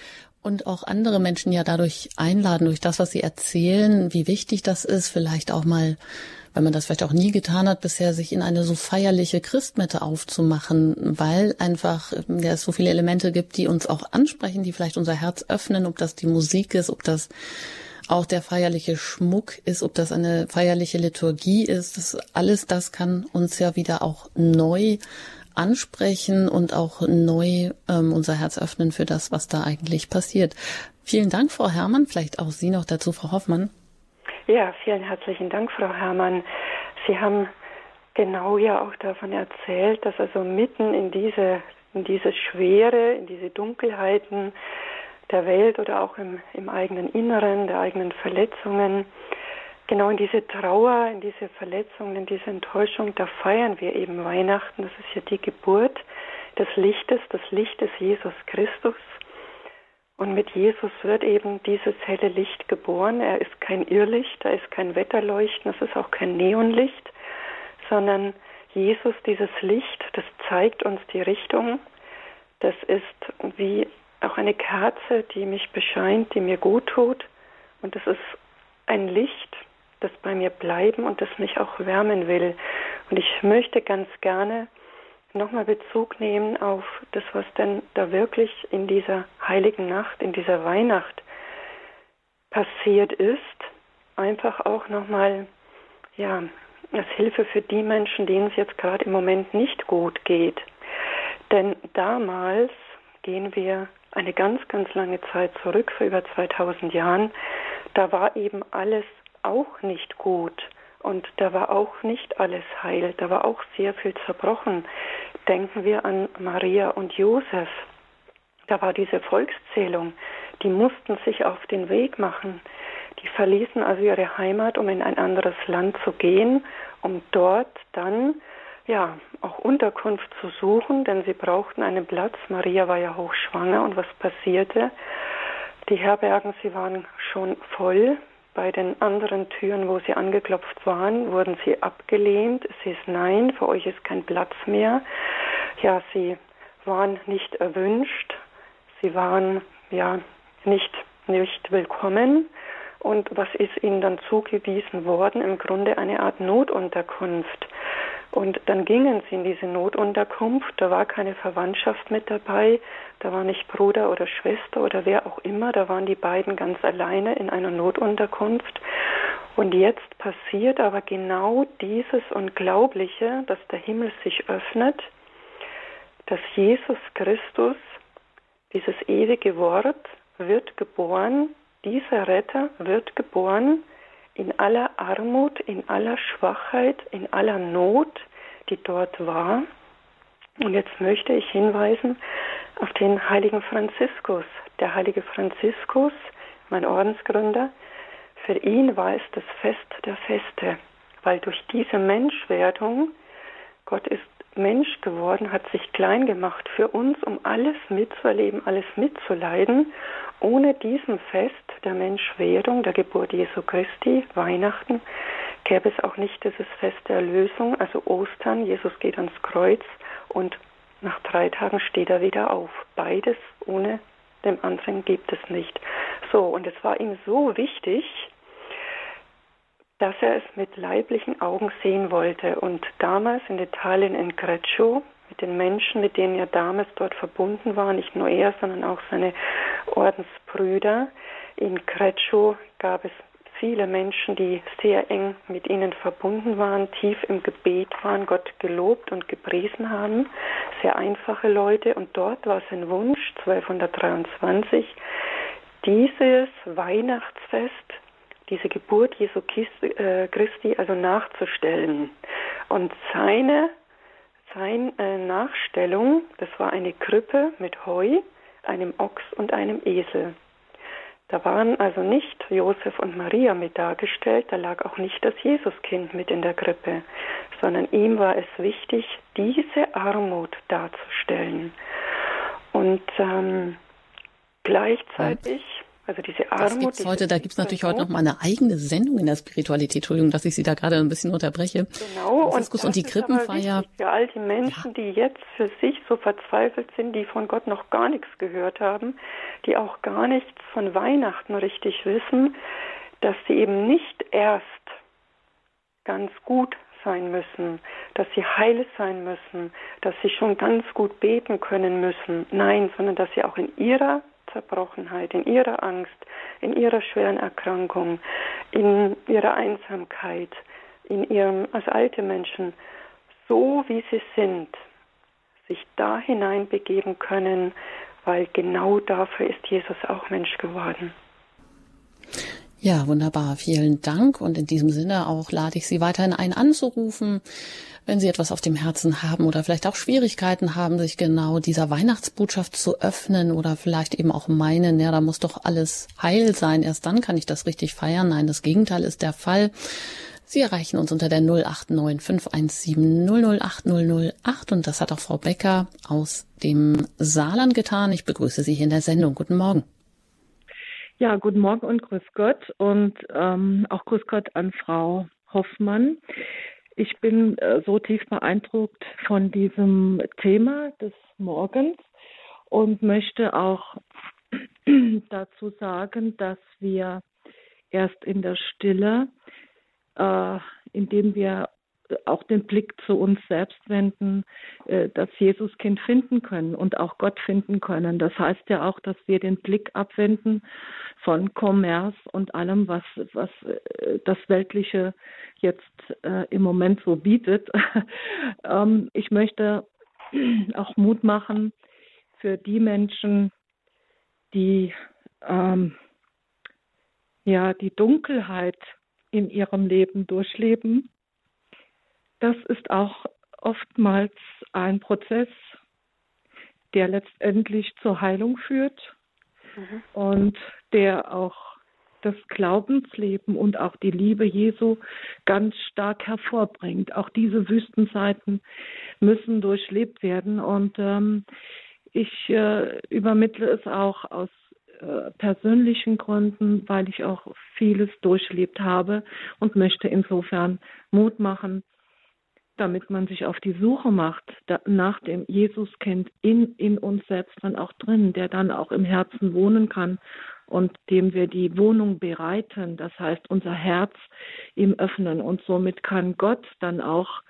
und auch andere Menschen ja dadurch einladen, durch das, was sie erzählen, wie wichtig das ist, vielleicht auch mal, wenn man das vielleicht auch nie getan hat bisher, sich in eine so feierliche Christmette aufzumachen, weil einfach ja, es so viele Elemente gibt, die uns auch ansprechen, die vielleicht unser Herz öffnen, ob das die Musik ist, ob das auch der feierliche Schmuck ist, ob das eine feierliche Liturgie ist, das alles das kann uns ja wieder auch neu ansprechen und auch neu ähm, unser Herz öffnen für das, was da eigentlich passiert. Vielen Dank, Frau Herrmann. Vielleicht auch Sie noch dazu, Frau Hoffmann. Ja, vielen herzlichen Dank, Frau Herrmann. Sie haben genau ja auch davon erzählt, dass also mitten in diese, in diese Schwere, in diese Dunkelheiten, der Welt oder auch im, im eigenen Inneren, der eigenen Verletzungen. Genau in diese Trauer, in diese Verletzungen, in diese Enttäuschung, da feiern wir eben Weihnachten. Das ist ja die Geburt des Lichtes, des Lichtes Jesus Christus. Und mit Jesus wird eben dieses helle Licht geboren. Er ist kein Irrlicht, er ist kein Wetterleuchten, es ist auch kein Neonlicht, sondern Jesus, dieses Licht, das zeigt uns die Richtung. Das ist wie auch eine Kerze, die mich bescheint, die mir gut tut. Und es ist ein Licht, das bei mir bleiben und das mich auch wärmen will. Und ich möchte ganz gerne nochmal Bezug nehmen auf das, was denn da wirklich in dieser heiligen Nacht, in dieser Weihnacht passiert ist. Einfach auch nochmal, ja, als Hilfe für die Menschen, denen es jetzt gerade im Moment nicht gut geht. Denn damals gehen wir eine ganz, ganz lange Zeit zurück, vor über 2000 Jahren, da war eben alles auch nicht gut und da war auch nicht alles heil, da war auch sehr viel zerbrochen. Denken wir an Maria und Josef. Da war diese Volkszählung, die mussten sich auf den Weg machen. Die verließen also ihre Heimat, um in ein anderes Land zu gehen, um dort dann ja, auch Unterkunft zu suchen, denn sie brauchten einen Platz. Maria war ja hochschwanger und was passierte? Die Herbergen, sie waren schon voll. Bei den anderen Türen, wo sie angeklopft waren, wurden sie abgelehnt. Es hieß nein, für euch ist kein Platz mehr. Ja, sie waren nicht erwünscht. Sie waren ja nicht, nicht willkommen. Und was ist ihnen dann zugewiesen worden? Im Grunde eine Art Notunterkunft. Und dann gingen sie in diese Notunterkunft, da war keine Verwandtschaft mit dabei, da war nicht Bruder oder Schwester oder wer auch immer, da waren die beiden ganz alleine in einer Notunterkunft. Und jetzt passiert aber genau dieses Unglaubliche, dass der Himmel sich öffnet, dass Jesus Christus, dieses ewige Wort, wird geboren, dieser Retter wird geboren, in aller Armut, in aller Schwachheit, in aller Not, die dort war. Und jetzt möchte ich hinweisen auf den heiligen Franziskus. Der heilige Franziskus, mein Ordensgründer, für ihn war es das Fest der Feste, weil durch diese Menschwerdung, Gott ist Mensch geworden, hat sich klein gemacht für uns, um alles mitzuerleben, alles mitzuleiden. Ohne diesem Fest der Menschwerdung, der Geburt Jesu Christi, Weihnachten, gäbe es auch nicht dieses Fest der Erlösung, also Ostern. Jesus geht ans Kreuz und nach drei Tagen steht er wieder auf. Beides ohne dem anderen gibt es nicht. So, und es war ihm so wichtig, dass er es mit leiblichen Augen sehen wollte. Und damals in Italien, in Greccio, mit den Menschen, mit denen er damals dort verbunden war, nicht nur er, sondern auch seine Ordensbrüder, in Greccio gab es viele Menschen, die sehr eng mit ihnen verbunden waren, tief im Gebet waren, Gott gelobt und gepriesen haben. Sehr einfache Leute. Und dort war sein Wunsch, 1223, dieses Weihnachtsfest diese Geburt Jesu äh, Christi also nachzustellen. Und seine, seine äh, Nachstellung, das war eine Krippe mit Heu, einem Ochs und einem Esel. Da waren also nicht Josef und Maria mit dargestellt, da lag auch nicht das Jesuskind mit in der Krippe, sondern ihm war es wichtig, diese Armut darzustellen. Und ähm, gleichzeitig Also diese Armut. Das gibt's heute, da gibt es natürlich heute noch mal eine eigene Sendung in der Spiritualität. Entschuldigung, dass ich Sie da gerade ein bisschen unterbreche. Genau. Franziskus und, und die Krippenfeier. Für all die Menschen, ja. die jetzt für sich so verzweifelt sind, die von Gott noch gar nichts gehört haben, die auch gar nichts von Weihnachten richtig wissen, dass sie eben nicht erst ganz gut sein müssen, dass sie heil sein müssen, dass sie schon ganz gut beten können müssen. Nein, sondern dass sie auch in ihrer Zerbrochenheit, in ihrer Angst, in ihrer schweren Erkrankung, in ihrer Einsamkeit, in ihrem, als alte Menschen, so wie sie sind, sich da hineinbegeben können, weil genau dafür ist Jesus auch Mensch geworden. Ja, wunderbar. Vielen Dank. Und in diesem Sinne auch lade ich Sie weiterhin ein anzurufen, wenn Sie etwas auf dem Herzen haben oder vielleicht auch Schwierigkeiten haben, sich genau dieser Weihnachtsbotschaft zu öffnen oder vielleicht eben auch meinen, ja, da muss doch alles heil sein. Erst dann kann ich das richtig feiern. Nein, das Gegenteil ist der Fall. Sie erreichen uns unter der 089 517 008 008 und das hat auch Frau Becker aus dem Saarland getan. Ich begrüße Sie hier in der Sendung. Guten Morgen. Ja, guten Morgen und grüß Gott und ähm, auch grüß Gott an Frau Hoffmann. Ich bin äh, so tief beeindruckt von diesem Thema des Morgens und möchte auch dazu sagen, dass wir erst in der Stille, äh, indem wir auch den Blick zu uns selbst wenden, äh, das Jesuskind finden können und auch Gott finden können. Das heißt ja auch, dass wir den Blick abwenden von Kommerz und allem, was, was äh, das Weltliche jetzt äh, im Moment so bietet. ähm, ich möchte auch Mut machen für die Menschen, die ähm, ja die Dunkelheit in ihrem Leben durchleben das ist auch oftmals ein Prozess, der letztendlich zur Heilung führt mhm. und der auch das Glaubensleben und auch die Liebe Jesu ganz stark hervorbringt. Auch diese Wüstenzeiten müssen durchlebt werden und ähm, ich äh, übermittle es auch aus äh, persönlichen Gründen, weil ich auch vieles durchlebt habe und möchte insofern Mut machen, damit man sich auf die Suche macht nach dem Jesuskind in, in uns selbst dann auch drin, der dann auch im Herzen wohnen kann und dem wir die Wohnung bereiten, das heißt unser Herz ihm öffnen. Und somit kann Gott dann auch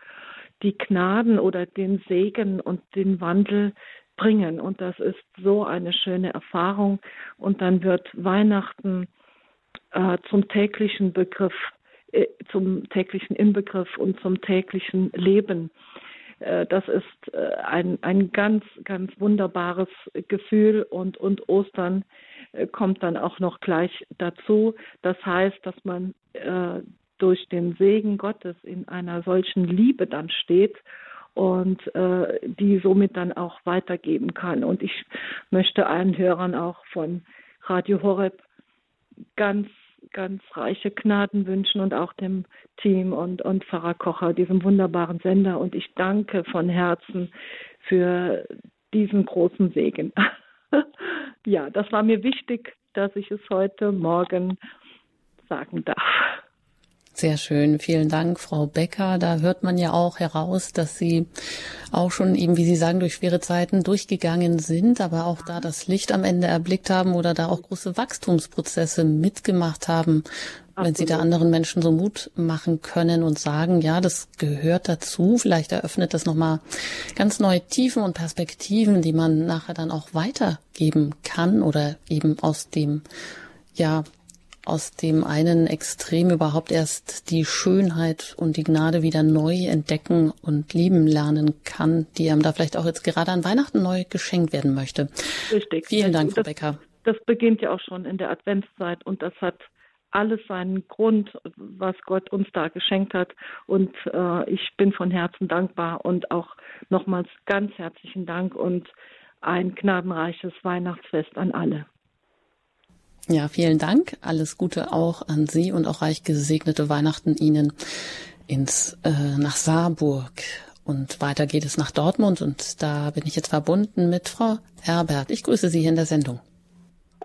die Gnaden oder den Segen und den Wandel bringen. Und das ist so eine schöne Erfahrung. Und dann wird Weihnachten äh, zum täglichen Begriff äh, zum täglichen Inbegriff und zum täglichen Leben. Äh, das ist äh, ein, ein ganz, ganz wunderbares Gefühl und, und Ostern kommt dann auch noch gleich dazu. Das heißt, dass man durch den Segen Gottes in einer solchen Liebe dann steht und äh, die somit dann auch weitergeben kann. Und ich möchte allen Hörern auch von Radio Horeb ganz ganz reiche Gnaden wünschen und auch dem Team und, und Pfarrer Kocher, diesem wunderbaren Sender. Und ich danke von Herzen für diesen großen Segen. ja, das war mir wichtig, dass ich es heute Morgen sagen darf. Sehr schön. Vielen Dank, Frau Becker. Da hört man ja auch heraus, dass Sie auch schon eben, wie Sie sagen, durch schwere Zeiten durchgegangen sind, aber auch da das Licht am Ende erblickt haben oder da auch große Wachstumsprozesse mitgemacht haben. Absolut. Wenn Sie da anderen Menschen so Mut machen können und sagen, ja, das gehört dazu, vielleicht eröffnet das nochmal ganz neue Tiefen und Perspektiven, die man nachher dann auch weitergeben kann oder eben aus dem ja, aus dem einen Extrem überhaupt erst die Schönheit und die Gnade wieder neu entdecken und lieben lernen kann, die einem da vielleicht auch jetzt gerade an Weihnachten neu geschenkt werden möchte. Richtig. Vielen Dank, Frau Becker. Das beginnt ja auch schon in der Adventszeit und das hat alles seinen Grund, was Gott uns da geschenkt hat. Und äh, ich bin von Herzen dankbar und auch nochmals ganz herzlichen Dank und ein gnadenreiches Weihnachtsfest an alle. Ja, vielen Dank. Alles Gute auch an Sie und auch reich gesegnete Weihnachten Ihnen ins äh, nach Saarburg. Und weiter geht es nach Dortmund und da bin ich jetzt verbunden mit Frau Herbert. Ich grüße Sie hier in der Sendung.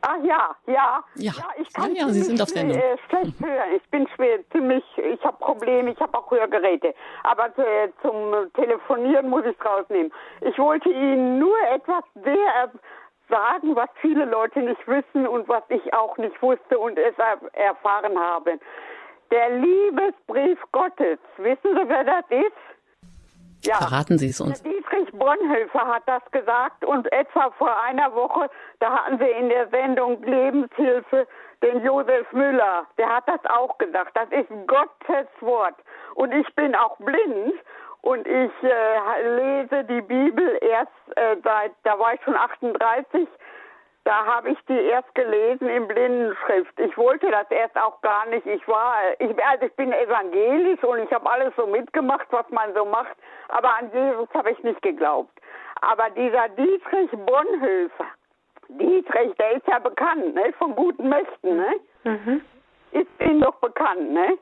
Ah ja, ja. Ja, ja ich kann ja, ja Sie sind auf Sendung. Äh, schlecht hören. Ich bin schwer, ziemlich, ich habe Probleme, ich habe auch Hörgeräte. Aber äh, zum Telefonieren muss ich es rausnehmen. Ich wollte Ihnen nur etwas sehr sagen, was viele Leute nicht wissen und was ich auch nicht wusste und es erfahren habe. Der Liebesbrief Gottes, wissen Sie, wer das ist? Ja. Verraten Sie es uns. Dietrich Bonhoeffer hat das gesagt und etwa vor einer Woche, da hatten wir in der Sendung Lebenshilfe den Josef Müller, der hat das auch gesagt. Das ist Gottes Wort. Und ich bin auch blind und ich äh, lese die Bibel erst äh, seit, da war ich schon 38, da habe ich die erst gelesen in Blindenschrift. Ich wollte das erst auch gar nicht. Ich war, ich, also ich bin evangelisch und ich habe alles so mitgemacht, was man so macht. Aber an Jesus habe ich nicht geglaubt. Aber dieser Dietrich Bonhoeffer, Dietrich, der ist ja bekannt, ne, von guten Mächten, ne? Mhm. Ist Ihnen doch bekannt, ne?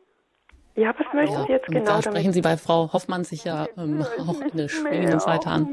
Ja, was möchten ja, Sie jetzt genau? Da sprechen Sie bei Frau Hoffmann sicher ähm, auch eine schwingende Seite an.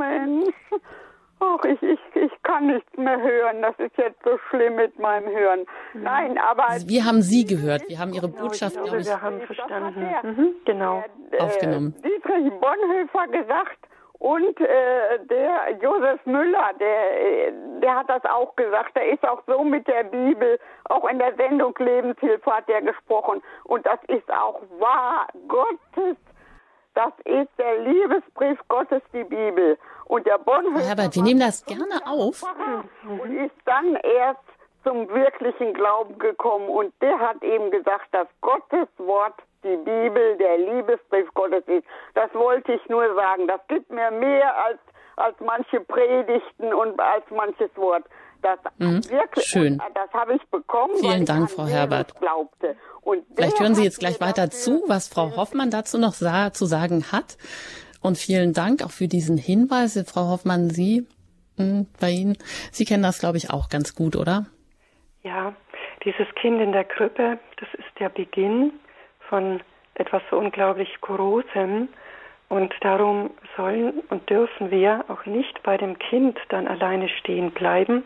Ach, ich, ich, ich kann nichts mehr hören. Das ist jetzt so schlimm mit meinem Hören. Mhm. Nein, aber. Also wir haben Sie gehört. Wir haben Ihre genau, Botschaft, glaube ich. Wir haben verstanden. Der, mhm, genau. Der, aufgenommen. Dietrich Bonhoeffer gesagt und äh, der Josef Müller, der, der hat das auch gesagt. Der ist auch so mit der Bibel, auch in der Sendung Lebenshilfe hat er gesprochen. Und das ist auch wahr. Gottes das ist der Liebesbrief Gottes, die Bibel. Und der Bonhoeffer... Herr Herbert, wir nehmen das gerne auf. Und ist dann erst zum wirklichen Glauben gekommen. Und der hat eben gesagt, dass Gottes Wort die Bibel der Liebesbrief Gottes ist. Das wollte ich nur sagen. Das gibt mir mehr als, als manche Predigten und als manches Wort. Das mhm. wirklich, Schön. Das habe ich bekommen. Vielen Dank, Frau Herbert. Glaubte. Und Vielleicht hören Sie jetzt gleich weiter zu, was Frau Hoffmann dazu noch sah, zu sagen hat. Und vielen Dank auch für diesen Hinweis. Frau Hoffmann, Sie, mh, hm, bei Ihnen, Sie kennen das, glaube ich, auch ganz gut, oder? Ja, dieses Kind in der Krippe, das ist der Beginn von etwas so unglaublich Großem. Und darum sollen und dürfen wir auch nicht bei dem Kind dann alleine stehen bleiben,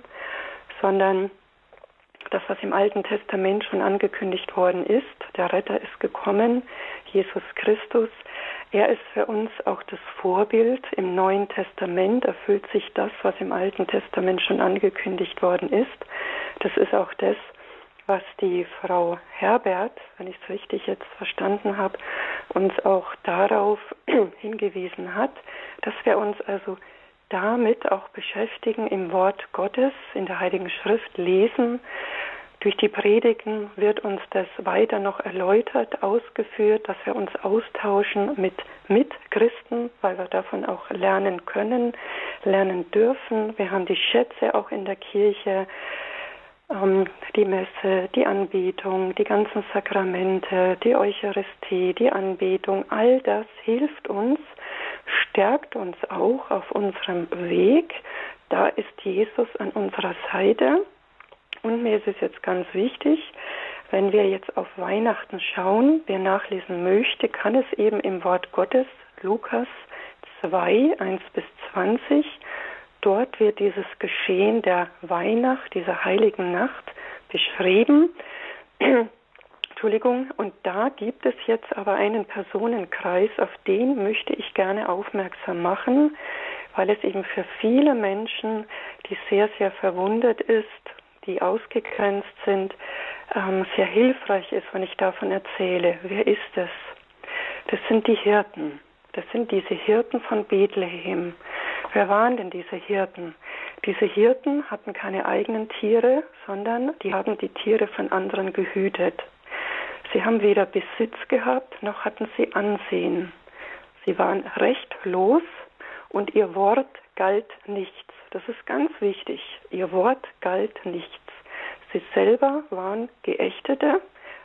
sondern das, was im Alten Testament schon angekündigt worden ist, der Retter ist gekommen, Jesus Christus. Er ist für uns auch das Vorbild. Im Neuen Testament erfüllt sich das, was im Alten Testament schon angekündigt worden ist. Das ist auch das, was die Frau Herbert, wenn ich es richtig jetzt verstanden habe, uns auch darauf hingewiesen hat, dass wir uns also damit auch beschäftigen im Wort Gottes, in der Heiligen Schrift lesen. Durch die Predigen wird uns das weiter noch erläutert, ausgeführt, dass wir uns austauschen mit Mitchristen, weil wir davon auch lernen können, lernen dürfen. Wir haben die Schätze auch in der Kirche die Messe, die Anbetung, die ganzen Sakramente, die Eucharistie, die Anbetung, all das hilft uns, stärkt uns auch auf unserem Weg. Da ist Jesus an unserer Seite. Und mir ist es jetzt ganz wichtig, wenn wir jetzt auf Weihnachten schauen, wer nachlesen möchte, kann es eben im Wort Gottes, Lukas 2, 1 bis 20, Dort wird dieses Geschehen der Weihnacht, dieser heiligen Nacht beschrieben. Entschuldigung, und da gibt es jetzt aber einen Personenkreis, auf den möchte ich gerne aufmerksam machen, weil es eben für viele Menschen, die sehr, sehr verwundet ist, die ausgegrenzt sind, ähm, sehr hilfreich ist, wenn ich davon erzähle. Wer ist es? Das sind die Hirten. Das sind diese Hirten von Bethlehem. Wer waren denn diese Hirten? Diese Hirten hatten keine eigenen Tiere, sondern die haben die Tiere von anderen gehütet. Sie haben weder Besitz gehabt, noch hatten sie Ansehen. Sie waren rechtlos und ihr Wort galt nichts. Das ist ganz wichtig. Ihr Wort galt nichts. Sie selber waren Geächtete,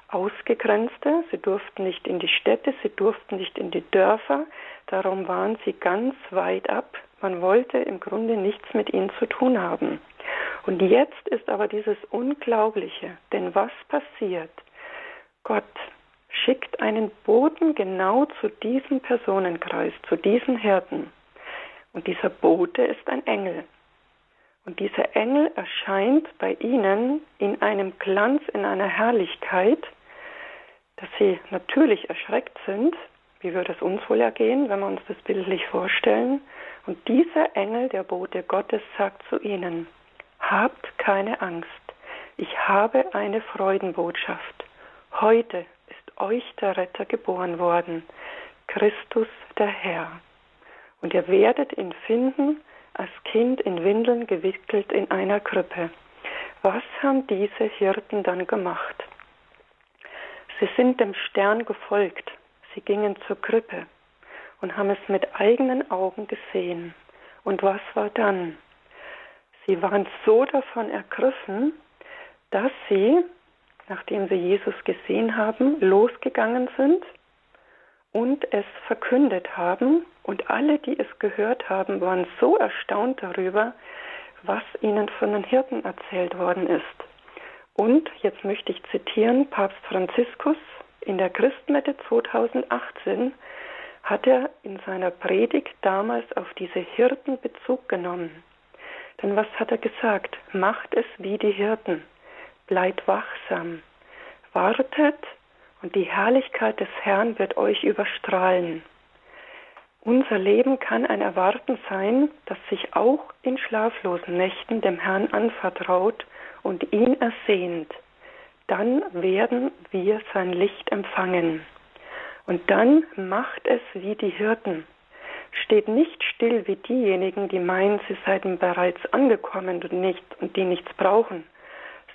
Ausgegrenzte. Sie durften nicht in die Städte, sie durften nicht in die Dörfer. Darum waren sie ganz weit ab man wollte im Grunde nichts mit ihnen zu tun haben. Und jetzt ist aber dieses Unglaubliche, denn was passiert? Gott schickt einen Boten genau zu diesem Personenkreis, zu diesen Hirten. Und dieser Bote ist ein Engel. Und dieser Engel erscheint bei ihnen in einem Glanz, in einer Herrlichkeit, dass sie natürlich erschreckt sind. Wie würde es uns wohl ergehen, wenn wir uns das bildlich vorstellen? Und dieser Engel, der Bote Gottes, sagt zu ihnen, habt keine Angst, ich habe eine Freudenbotschaft. Heute ist euch der Retter geboren worden, Christus der Herr. Und ihr werdet ihn finden, als Kind in Windeln gewickelt in einer Krippe. Was haben diese Hirten dann gemacht? Sie sind dem Stern gefolgt. Gingen zur Krippe und haben es mit eigenen Augen gesehen. Und was war dann? Sie waren so davon ergriffen, dass sie, nachdem sie Jesus gesehen haben, losgegangen sind und es verkündet haben. Und alle, die es gehört haben, waren so erstaunt darüber, was ihnen von den Hirten erzählt worden ist. Und jetzt möchte ich zitieren Papst Franziskus in der Christmette 2018 hat er in seiner Predigt damals auf diese Hirten Bezug genommen. Denn was hat er gesagt? Macht es wie die Hirten, bleibt wachsam, wartet und die Herrlichkeit des Herrn wird euch überstrahlen. Unser Leben kann ein Erwarten sein, das sich auch in schlaflosen Nächten dem Herrn anvertraut und ihn ersehnt. Dann werden wir sein Licht empfangen. Und dann macht es wie die Hirten. Steht nicht still wie diejenigen, die meinen, sie seien bereits angekommen und, nicht, und die nichts brauchen,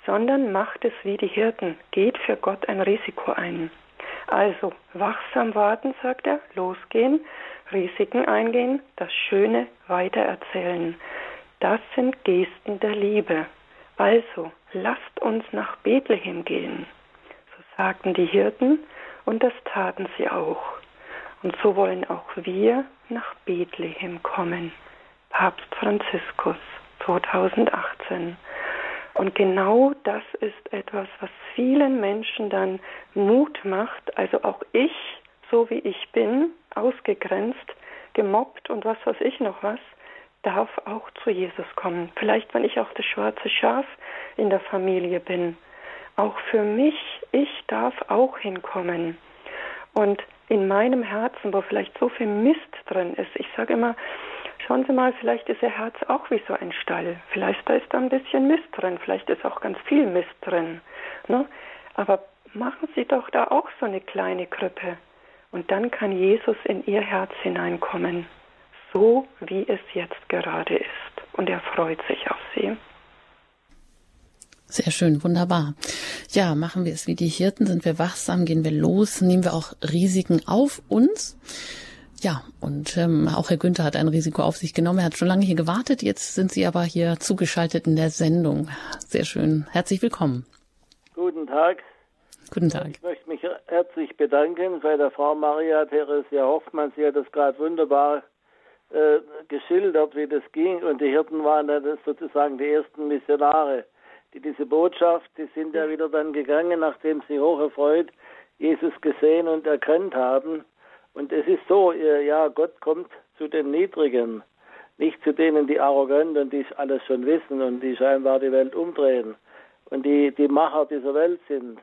sondern macht es wie die Hirten, geht für Gott ein Risiko ein. Also wachsam warten, sagt er, losgehen, Risiken eingehen, das Schöne weitererzählen. Das sind Gesten der Liebe. Also lasst uns nach Bethlehem gehen. So sagten die Hirten, und das taten sie auch. Und so wollen auch wir nach Bethlehem kommen. Papst Franziskus 2018. Und genau das ist etwas, was vielen Menschen dann Mut macht. Also auch ich, so wie ich bin, ausgegrenzt, gemobbt und was weiß ich noch was, darf auch zu Jesus kommen. Vielleicht, wenn ich auch das schwarze Schaf in der Familie bin auch für mich, ich darf auch hinkommen. Und in meinem Herzen, wo vielleicht so viel Mist drin ist, ich sage immer, schauen Sie mal, vielleicht ist Ihr Herz auch wie so ein Stall. Vielleicht da ist da ein bisschen Mist drin, vielleicht ist auch ganz viel Mist drin. Ne? Aber machen Sie doch da auch so eine kleine Krippe. Und dann kann Jesus in Ihr Herz hineinkommen, so wie es jetzt gerade ist. Und er freut sich auf Sie. Sehr schön, wunderbar. Ja, machen wir es wie die Hirten, sind wir wachsam, gehen wir los, nehmen wir auch Risiken auf uns. Ja, und ähm, auch Herr Günther hat ein Risiko auf sich genommen. Er hat schon lange hier gewartet. Jetzt sind Sie aber hier zugeschaltet in der Sendung. Sehr schön. Herzlich willkommen. Guten Tag. Guten Tag. Ich möchte mich herzlich bedanken bei der Frau Maria Theresia Hoffmann. Sie hat das gerade wunderbar äh, geschildert, wie das ging. Und die Hirten waren dann sozusagen die ersten Missionare die diese Botschaft, die sind ja wieder dann gegangen, nachdem sie hoch erfreut Jesus gesehen und erkannt haben. Und es ist so, ja, Gott kommt zu den Niedrigen, nicht zu denen, die arrogant und die alles schon wissen und die scheinbar die Welt umdrehen und die die Macher dieser Welt sind.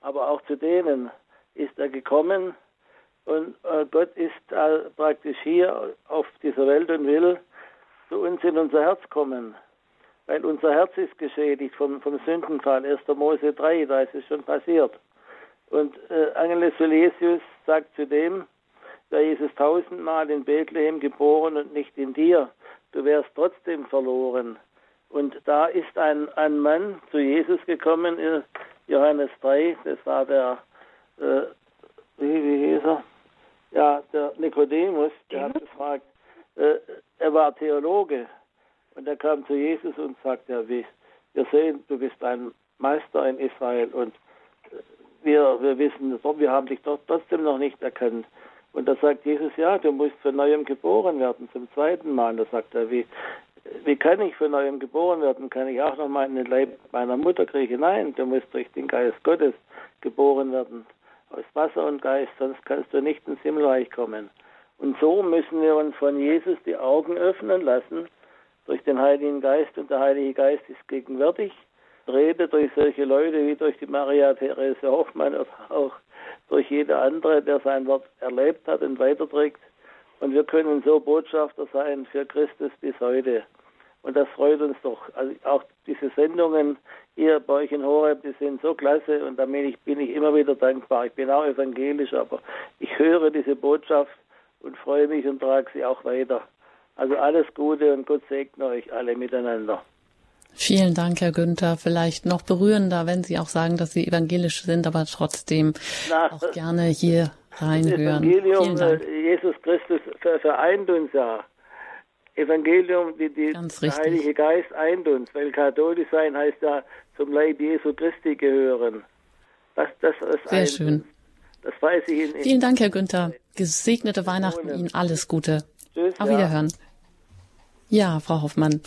Aber auch zu denen ist er gekommen und äh, Gott ist äh, praktisch hier auf dieser Welt und will zu uns in unser Herz kommen weil unser Herz ist geschädigt vom, vom Sündenfall. 1. Mose 3, da ist es schon passiert. Und äh, Angeles Solesius sagt zudem, da Jesus tausendmal in Bethlehem geboren und nicht in dir, du wärst trotzdem verloren. Und da ist ein, ein Mann zu Jesus gekommen, in Johannes 3, das war der, äh, wie, wie hieß er? Ja, der Nikodemus, der hat gefragt, äh, er war Theologe, und er kam zu Jesus und sagte, ja, wir sehen, du bist ein Meister in Israel und wir, wir wissen, wir haben dich doch trotzdem noch nicht erkannt. Und da sagt Jesus, ja, du musst von neuem geboren werden, zum zweiten Mal. Da sagt er, wie, wie kann ich von neuem geboren werden? Kann ich auch noch mal in den Leib meiner Mutter kriegen? Nein, du musst durch den Geist Gottes geboren werden. Aus Wasser und Geist, sonst kannst du nicht ins Himmelreich kommen. Und so müssen wir uns von Jesus die Augen öffnen lassen, durch den Heiligen Geist und der Heilige Geist ist gegenwärtig. Rede durch solche Leute wie durch die Maria Therese Hoffmann oder auch durch jeder andere, der sein Wort erlebt hat und weiterträgt. Und wir können so Botschafter sein für Christus bis heute. Und das freut uns doch. Also auch diese Sendungen hier bei euch in Horeb, die sind so klasse und da bin ich, immer wieder dankbar. Ich bin auch evangelisch, aber ich höre diese Botschaft und freue mich und trage sie auch weiter. Also alles Gute und Gott segne euch alle miteinander. Vielen Dank, Herr Günther. Vielleicht noch berührender, wenn Sie auch sagen, dass Sie evangelisch sind, aber trotzdem Na, auch gerne hier reinhören. Das Evangelium äh, Jesus Christus vereint uns ja. Evangelium, die, die der Heilige Geist eint uns, weil katholisch sein heißt ja zum Leib Jesu Christi gehören. Das, das ist Sehr schön. Das weiß ich Ihnen. Vielen Dank, Herr Günther. Gesegnete Weihnachten Ihnen, alles Gute. Tschüss. Auf Wiederhören. Ja. ja, Frau Hoffmann.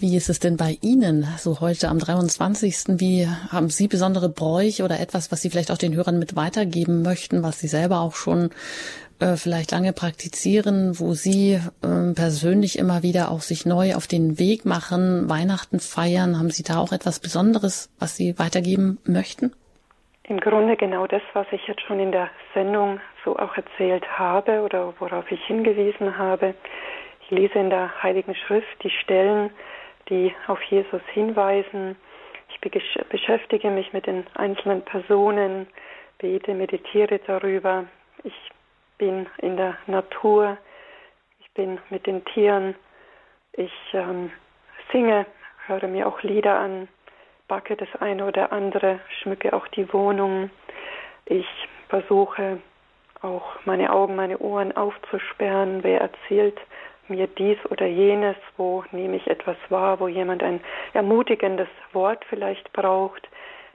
Wie ist es denn bei Ihnen so heute am 23.? Wie haben Sie besondere Bräuche oder etwas, was Sie vielleicht auch den Hörern mit weitergeben möchten, was Sie selber auch schon äh, vielleicht lange praktizieren, wo Sie äh, persönlich immer wieder auch sich neu auf den Weg machen, Weihnachten feiern? Haben Sie da auch etwas Besonderes, was Sie weitergeben möchten? Im Grunde genau das, was ich jetzt schon in der Sendung so auch erzählt habe oder worauf ich hingewiesen habe. Ich lese in der Heiligen Schrift die Stellen, die auf Jesus hinweisen. Ich beschäftige mich mit den einzelnen Personen, bete, meditiere darüber. Ich bin in der Natur, ich bin mit den Tieren, ich ähm, singe, höre mir auch Lieder an, backe das eine oder andere, schmücke auch die Wohnung. Ich versuche auch meine Augen, meine Ohren aufzusperren. Wer erzählt mir dies oder jenes, wo nehme ich etwas wahr, wo jemand ein ermutigendes Wort vielleicht braucht.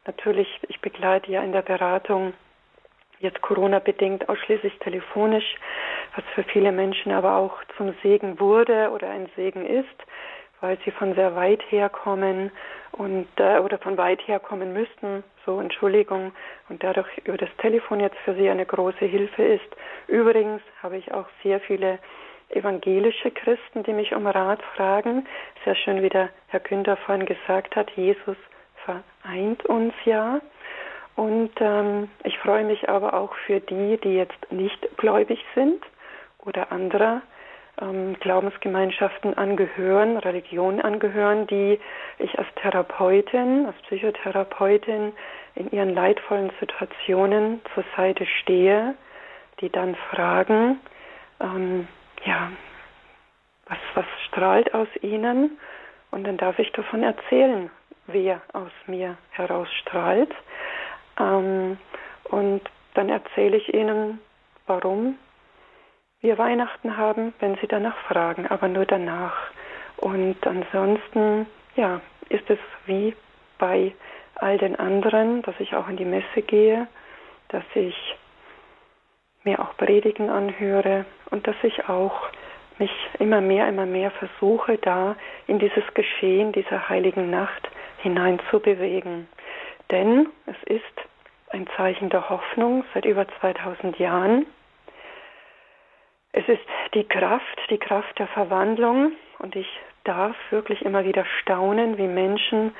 Natürlich, ich begleite ja in der Beratung jetzt Corona-bedingt ausschließlich telefonisch, was für viele Menschen aber auch zum Segen wurde oder ein Segen ist, weil sie von sehr weit herkommen und äh, oder von weit herkommen müssten, so Entschuldigung, und dadurch über das Telefon jetzt für sie eine große Hilfe ist. Übrigens habe ich auch sehr viele evangelische Christen, die mich um Rat fragen. Sehr schön, wie der Herr Günther vorhin gesagt hat, Jesus vereint uns ja. Und ähm, ich freue mich aber auch für die, die jetzt nicht gläubig sind oder anderer ähm, Glaubensgemeinschaften angehören, Religionen angehören, die ich als Therapeutin, als Psychotherapeutin in ihren leidvollen Situationen zur Seite stehe, die dann fragen, ähm, ja, was, was strahlt aus ihnen? Und dann darf ich davon erzählen, wer aus mir herausstrahlt. Ähm, und dann erzähle ich ihnen, warum wir Weihnachten haben, wenn sie danach fragen, aber nur danach. Und ansonsten, ja, ist es wie bei all den anderen, dass ich auch in die Messe gehe, dass ich mir auch Predigen anhöre und dass ich auch mich immer mehr, immer mehr versuche, da in dieses Geschehen dieser heiligen Nacht hineinzubewegen. Denn es ist ein Zeichen der Hoffnung seit über 2000 Jahren. Es ist die Kraft, die Kraft der Verwandlung und ich darf wirklich immer wieder staunen, wie Menschen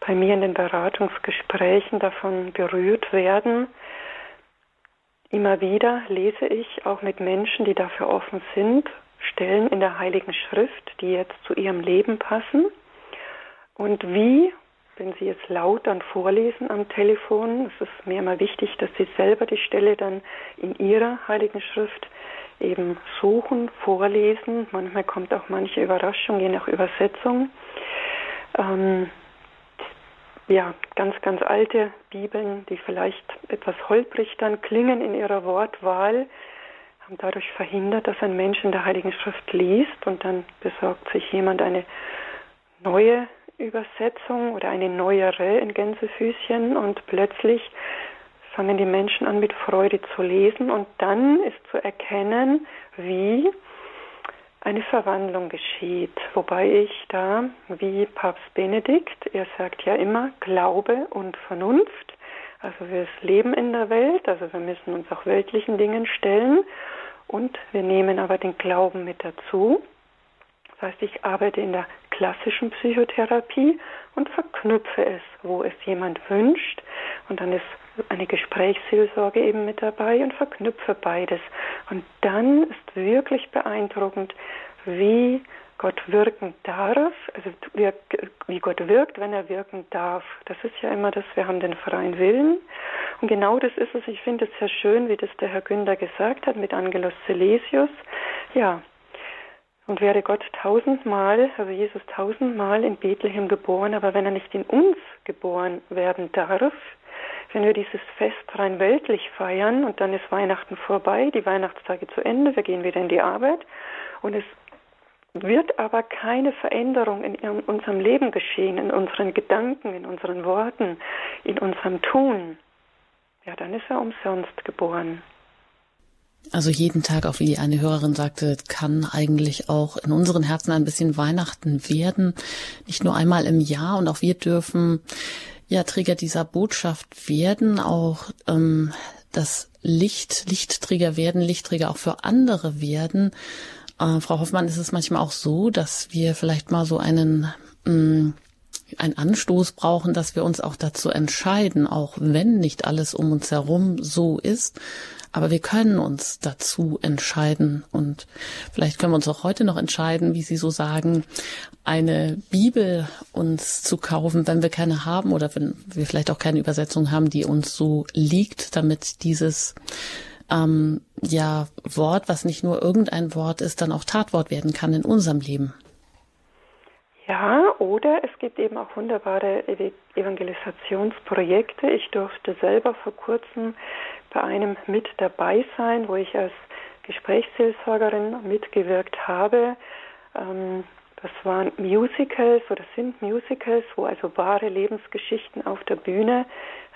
bei mir in den Beratungsgesprächen davon berührt werden, Immer wieder lese ich auch mit Menschen, die dafür offen sind, Stellen in der Heiligen Schrift, die jetzt zu ihrem Leben passen. Und wie, wenn sie es laut dann vorlesen am Telefon, es ist mir immer wichtig, dass sie selber die Stelle dann in ihrer Heiligen Schrift eben suchen, vorlesen. Manchmal kommt auch manche Überraschung, je nach Übersetzung. Ähm, ja, ganz, ganz alte Bibeln, die vielleicht etwas holprig dann klingen in ihrer Wortwahl, haben dadurch verhindert, dass ein Mensch in der Heiligen Schrift liest und dann besorgt sich jemand eine neue Übersetzung oder eine neuere in Gänsefüßchen und plötzlich fangen die Menschen an mit Freude zu lesen. Und dann ist zu erkennen, wie eine Verwandlung geschieht, wobei ich da, wie Papst Benedikt, er sagt ja immer Glaube und Vernunft, also wir leben in der Welt, also wir müssen uns auch weltlichen Dingen stellen. Und wir nehmen aber den Glauben mit dazu. Das heißt, ich arbeite in der klassischen Psychotherapie und verknüpfe es, wo es jemand wünscht. Und dann ist eine Gesprächsseelsorge eben mit dabei und verknüpfe beides. Und dann ist wirklich beeindruckend, wie Gott wirken darf, also wie Gott wirkt, wenn er wirken darf. Das ist ja immer das, wir haben den freien Willen. Und genau das ist es. Ich finde es sehr schön, wie das der Herr Günther gesagt hat mit Angelos Silesius. Ja, und wäre Gott tausendmal, also Jesus tausendmal in Bethlehem geboren, aber wenn er nicht in uns geboren werden darf, wenn wir dieses Fest rein weltlich feiern und dann ist Weihnachten vorbei, die Weihnachtstage zu Ende, wir gehen wieder in die Arbeit und es wird aber keine Veränderung in unserem Leben geschehen, in unseren Gedanken, in unseren Worten, in unserem Tun, ja, dann ist er umsonst geboren. Also jeden Tag, auch wie eine Hörerin sagte, kann eigentlich auch in unseren Herzen ein bisschen Weihnachten werden. Nicht nur einmal im Jahr. Und auch wir dürfen ja Träger dieser Botschaft werden, auch ähm, das Licht, Lichtträger werden, Lichtträger auch für andere werden. Äh, Frau Hoffmann, ist es manchmal auch so, dass wir vielleicht mal so einen, mh, mm, einen Anstoß brauchen, dass wir uns auch dazu entscheiden, auch wenn nicht alles um uns herum so ist, aber wir können uns dazu entscheiden und vielleicht können wir uns auch heute noch entscheiden, wie Sie so sagen, eine Bibel uns zu kaufen, wenn wir keine haben oder wenn wir vielleicht auch keine Übersetzung haben, die uns so liegt, damit dieses ähm, ja Wort, was nicht nur irgendein Wort ist, dann auch Tatwort werden kann in unserem Leben. Ja, oder es gibt eben auch wunderbare Evangelisationsprojekte. Ich durfte selber vor kurzem bei einem mit dabei sein, wo ich als Gesprächsseelsorgerin mitgewirkt habe. Ähm, das waren Musicals oder sind Musicals, wo also wahre Lebensgeschichten auf der Bühne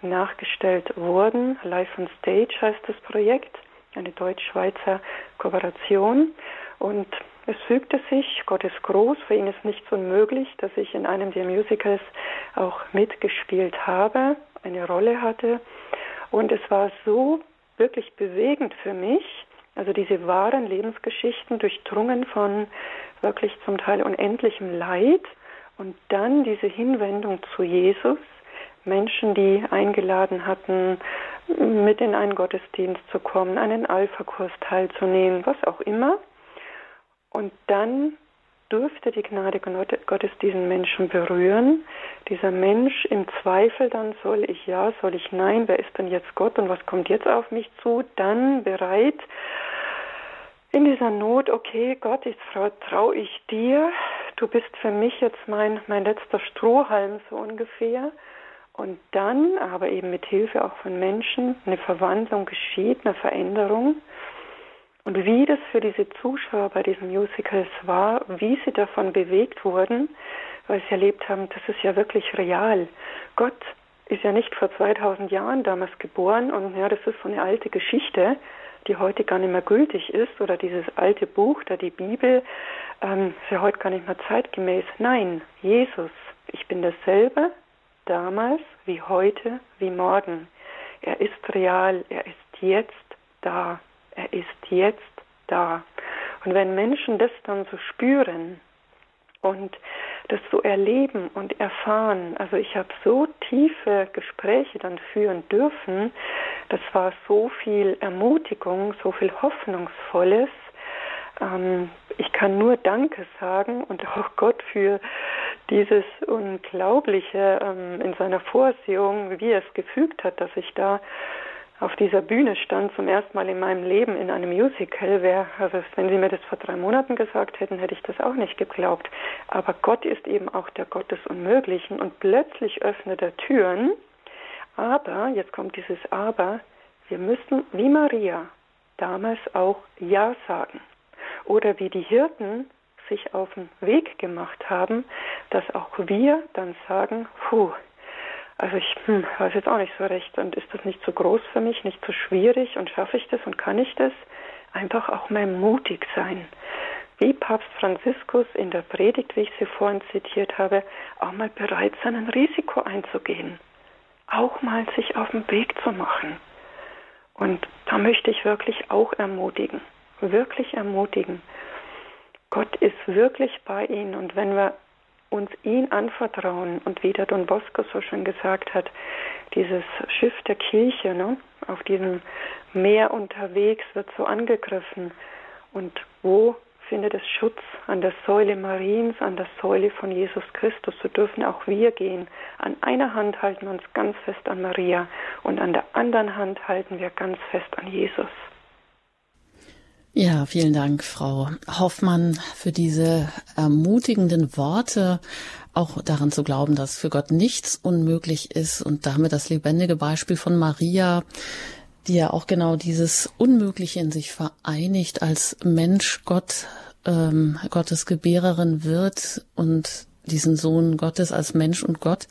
nachgestellt wurden. Live on Stage heißt das Projekt, eine deutsch-schweizer Kooperation. Und es fügte sich, Gott ist groß, für ihn ist nichts unmöglich, dass ich in einem der Musicals auch mitgespielt habe, eine Rolle hatte. Und es war so wirklich bewegend für mich, also diese wahren Lebensgeschichten durchdrungen von wirklich zum Teil unendlichem Leid und dann diese Hinwendung zu Jesus, Menschen, die eingeladen hatten, mit in einen Gottesdienst zu kommen, einen Alpha-Kurs teilzunehmen, was auch immer. Und dann durfte die Gnade Gottes diesen Menschen berühren. Dieser Mensch im Zweifel dann, soll ich ja, soll ich nein, wer ist denn jetzt Gott und was kommt jetzt auf mich zu, dann bereit, in dieser Not, okay, Gott, ich traue ich dir, du bist für mich jetzt mein, mein letzter Strohhalm so ungefähr. Und dann aber eben mit Hilfe auch von Menschen eine Verwandlung geschieht, eine Veränderung. Und wie das für diese Zuschauer bei diesen Musicals war, wie sie davon bewegt wurden, weil sie erlebt haben, das ist ja wirklich real. Gott ist ja nicht vor 2000 Jahren damals geboren und ja, das ist so eine alte Geschichte, die heute gar nicht mehr gültig ist oder dieses alte Buch, da die Bibel, ähm, ist ja heute gar nicht mehr zeitgemäß. Nein, Jesus, ich bin dasselbe, damals wie heute wie morgen. Er ist real, er ist jetzt da, er ist jetzt da. Und wenn Menschen das dann so spüren und das so erleben und erfahren, also ich habe so tiefe Gespräche dann führen dürfen, das war so viel Ermutigung, so viel Hoffnungsvolles, ähm, ich kann nur Danke sagen und auch Gott für dieses Unglaubliche ähm, in seiner Vorsehung, wie er es gefügt hat, dass ich da auf dieser Bühne stand, zum ersten Mal in meinem Leben in einem Musical wäre, also wenn Sie mir das vor drei Monaten gesagt hätten, hätte ich das auch nicht geglaubt. Aber Gott ist eben auch der Gott des Unmöglichen und plötzlich öffnet er Türen. Aber, jetzt kommt dieses Aber, wir müssen wie Maria damals auch Ja sagen. Oder wie die Hirten sich auf den Weg gemacht haben, dass auch wir dann sagen, puh, also ich hm, weiß jetzt auch nicht so recht und ist das nicht zu groß für mich, nicht zu schwierig und schaffe ich das und kann ich das? Einfach auch mal mutig sein. Wie Papst Franziskus in der Predigt, wie ich sie vorhin zitiert habe, auch mal bereit sein, ein Risiko einzugehen. Auch mal sich auf den Weg zu machen. Und da möchte ich wirklich auch ermutigen wirklich ermutigen. Gott ist wirklich bei ihnen und wenn wir uns ihn anvertrauen und wie der Don Bosco so schön gesagt hat, dieses Schiff der Kirche, ne, auf diesem Meer unterwegs wird so angegriffen. Und wo findet es Schutz? An der Säule Mariens, an der Säule von Jesus Christus. So dürfen auch wir gehen. An einer Hand halten wir uns ganz fest an Maria und an der anderen Hand halten wir ganz fest an Jesus. Ja, vielen Dank, Frau Hoffmann, für diese ermutigenden Worte, auch daran zu glauben, dass für Gott nichts unmöglich ist und damit das lebendige Beispiel von Maria, die ja auch genau dieses Unmögliche in sich vereinigt, als Mensch Gott, ähm, Gottes Gebärerin wird und diesen Sohn Gottes als Mensch und Gott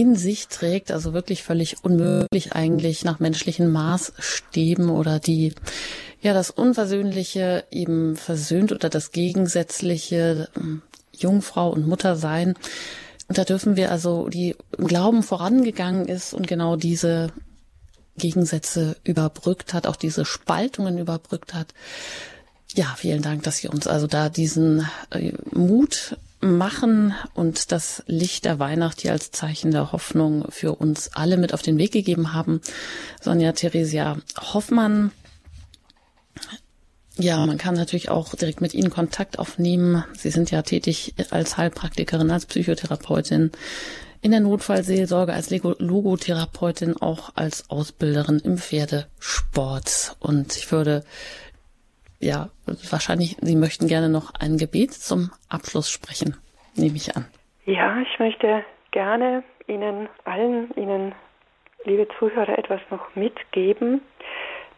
in sich trägt, also wirklich völlig unmöglich eigentlich nach menschlichen Maßstäben oder die ja das Unversöhnliche eben versöhnt oder das Gegensätzliche ähm, Jungfrau und Mutter sein. Und da dürfen wir also, die im Glauben vorangegangen ist und genau diese Gegensätze überbrückt hat, auch diese Spaltungen überbrückt hat. Ja, vielen Dank, dass Sie uns also da diesen äh, Mut machen und das Licht der Weihnacht hier als Zeichen der Hoffnung für uns alle mit auf den Weg gegeben haben. Sonja Theresia Hoffmann. Ja, man kann natürlich auch direkt mit Ihnen Kontakt aufnehmen. Sie sind ja tätig als Heilpraktikerin, als Psychotherapeutin, in der Notfallseelsorge, als Logotherapeutin, auch als Ausbilderin im Pferdesport. Und ich würde ja, wahrscheinlich, Sie möchten gerne noch ein Gebet zum Abschluss sprechen, nehme ich an. Ja, ich möchte gerne Ihnen allen, Ihnen, liebe Zuhörer, etwas noch mitgeben,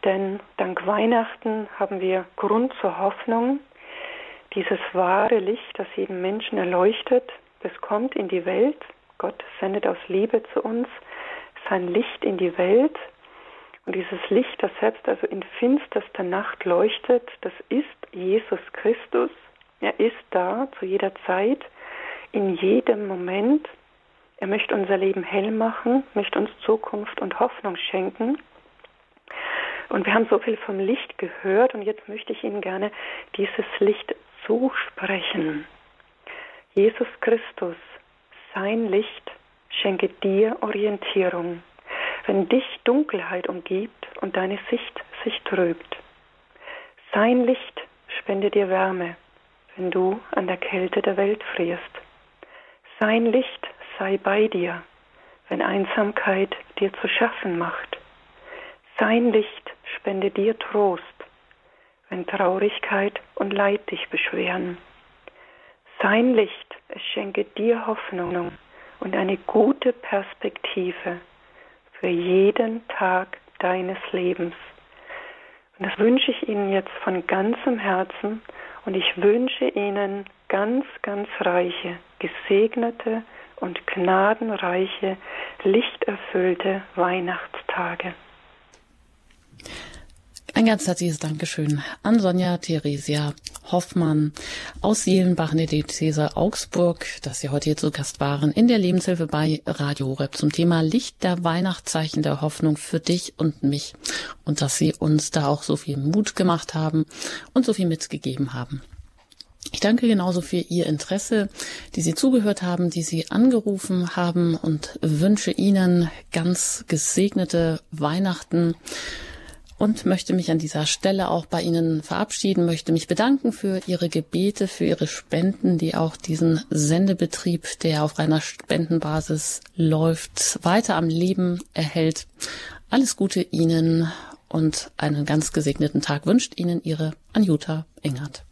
denn dank Weihnachten haben wir Grund zur Hoffnung. Dieses wahre Licht, das jeden Menschen erleuchtet, das kommt in die Welt. Gott sendet aus Liebe zu uns sein Licht in die Welt und dieses Licht, das selbst also in finsterster Nacht leuchtet, das ist Jesus Christus. Er ist da zu jeder Zeit, in jedem Moment. Er möchte unser Leben hell machen, möchte uns Zukunft und Hoffnung schenken. Und wir haben so viel vom Licht gehört und jetzt möchte ich Ihnen gerne dieses Licht zusprechen. Jesus Christus, sein Licht, schenke dir Orientierung wenn dich Dunkelheit umgibt und deine Sicht sich trübt. Sein Licht spende dir Wärme, wenn du an der Kälte der Welt frierst. Sein Licht sei bei dir, wenn Einsamkeit dir zu schaffen macht. Sein Licht spende dir Trost, wenn Traurigkeit und Leid dich beschweren. Sein Licht, es schenke dir Hoffnung und eine gute Perspektive für jeden Tag deines Lebens. Und das wünsche ich Ihnen jetzt von ganzem Herzen und ich wünsche Ihnen ganz, ganz reiche, gesegnete und gnadenreiche, lichterfüllte Weihnachtstage. Ein ganz herzliches Dankeschön an Sonja Theresia Hoffmann aus Seelenbach in der Diözese Augsburg, dass Sie heute hier zu Gast waren in der Lebenshilfe bei Radio Horeb zum Thema Licht der Weihnachtszeichen der Hoffnung für dich und mich und dass Sie uns da auch so viel Mut gemacht haben und so viel mitgegeben haben. Ich danke genauso für Ihr Interesse, die Sie zugehört haben, die Sie angerufen haben und wünsche Ihnen ganz gesegnete Weihnachten und möchte mich an dieser Stelle auch bei Ihnen verabschieden, möchte mich bedanken für Ihre Gebete, für Ihre Spenden, die auch diesen Sendebetrieb, der auf reiner Spendenbasis läuft, weiter am Leben erhält. Alles Gute Ihnen und einen ganz gesegneten Tag wünscht Ihnen Ihre Anjuta Engert.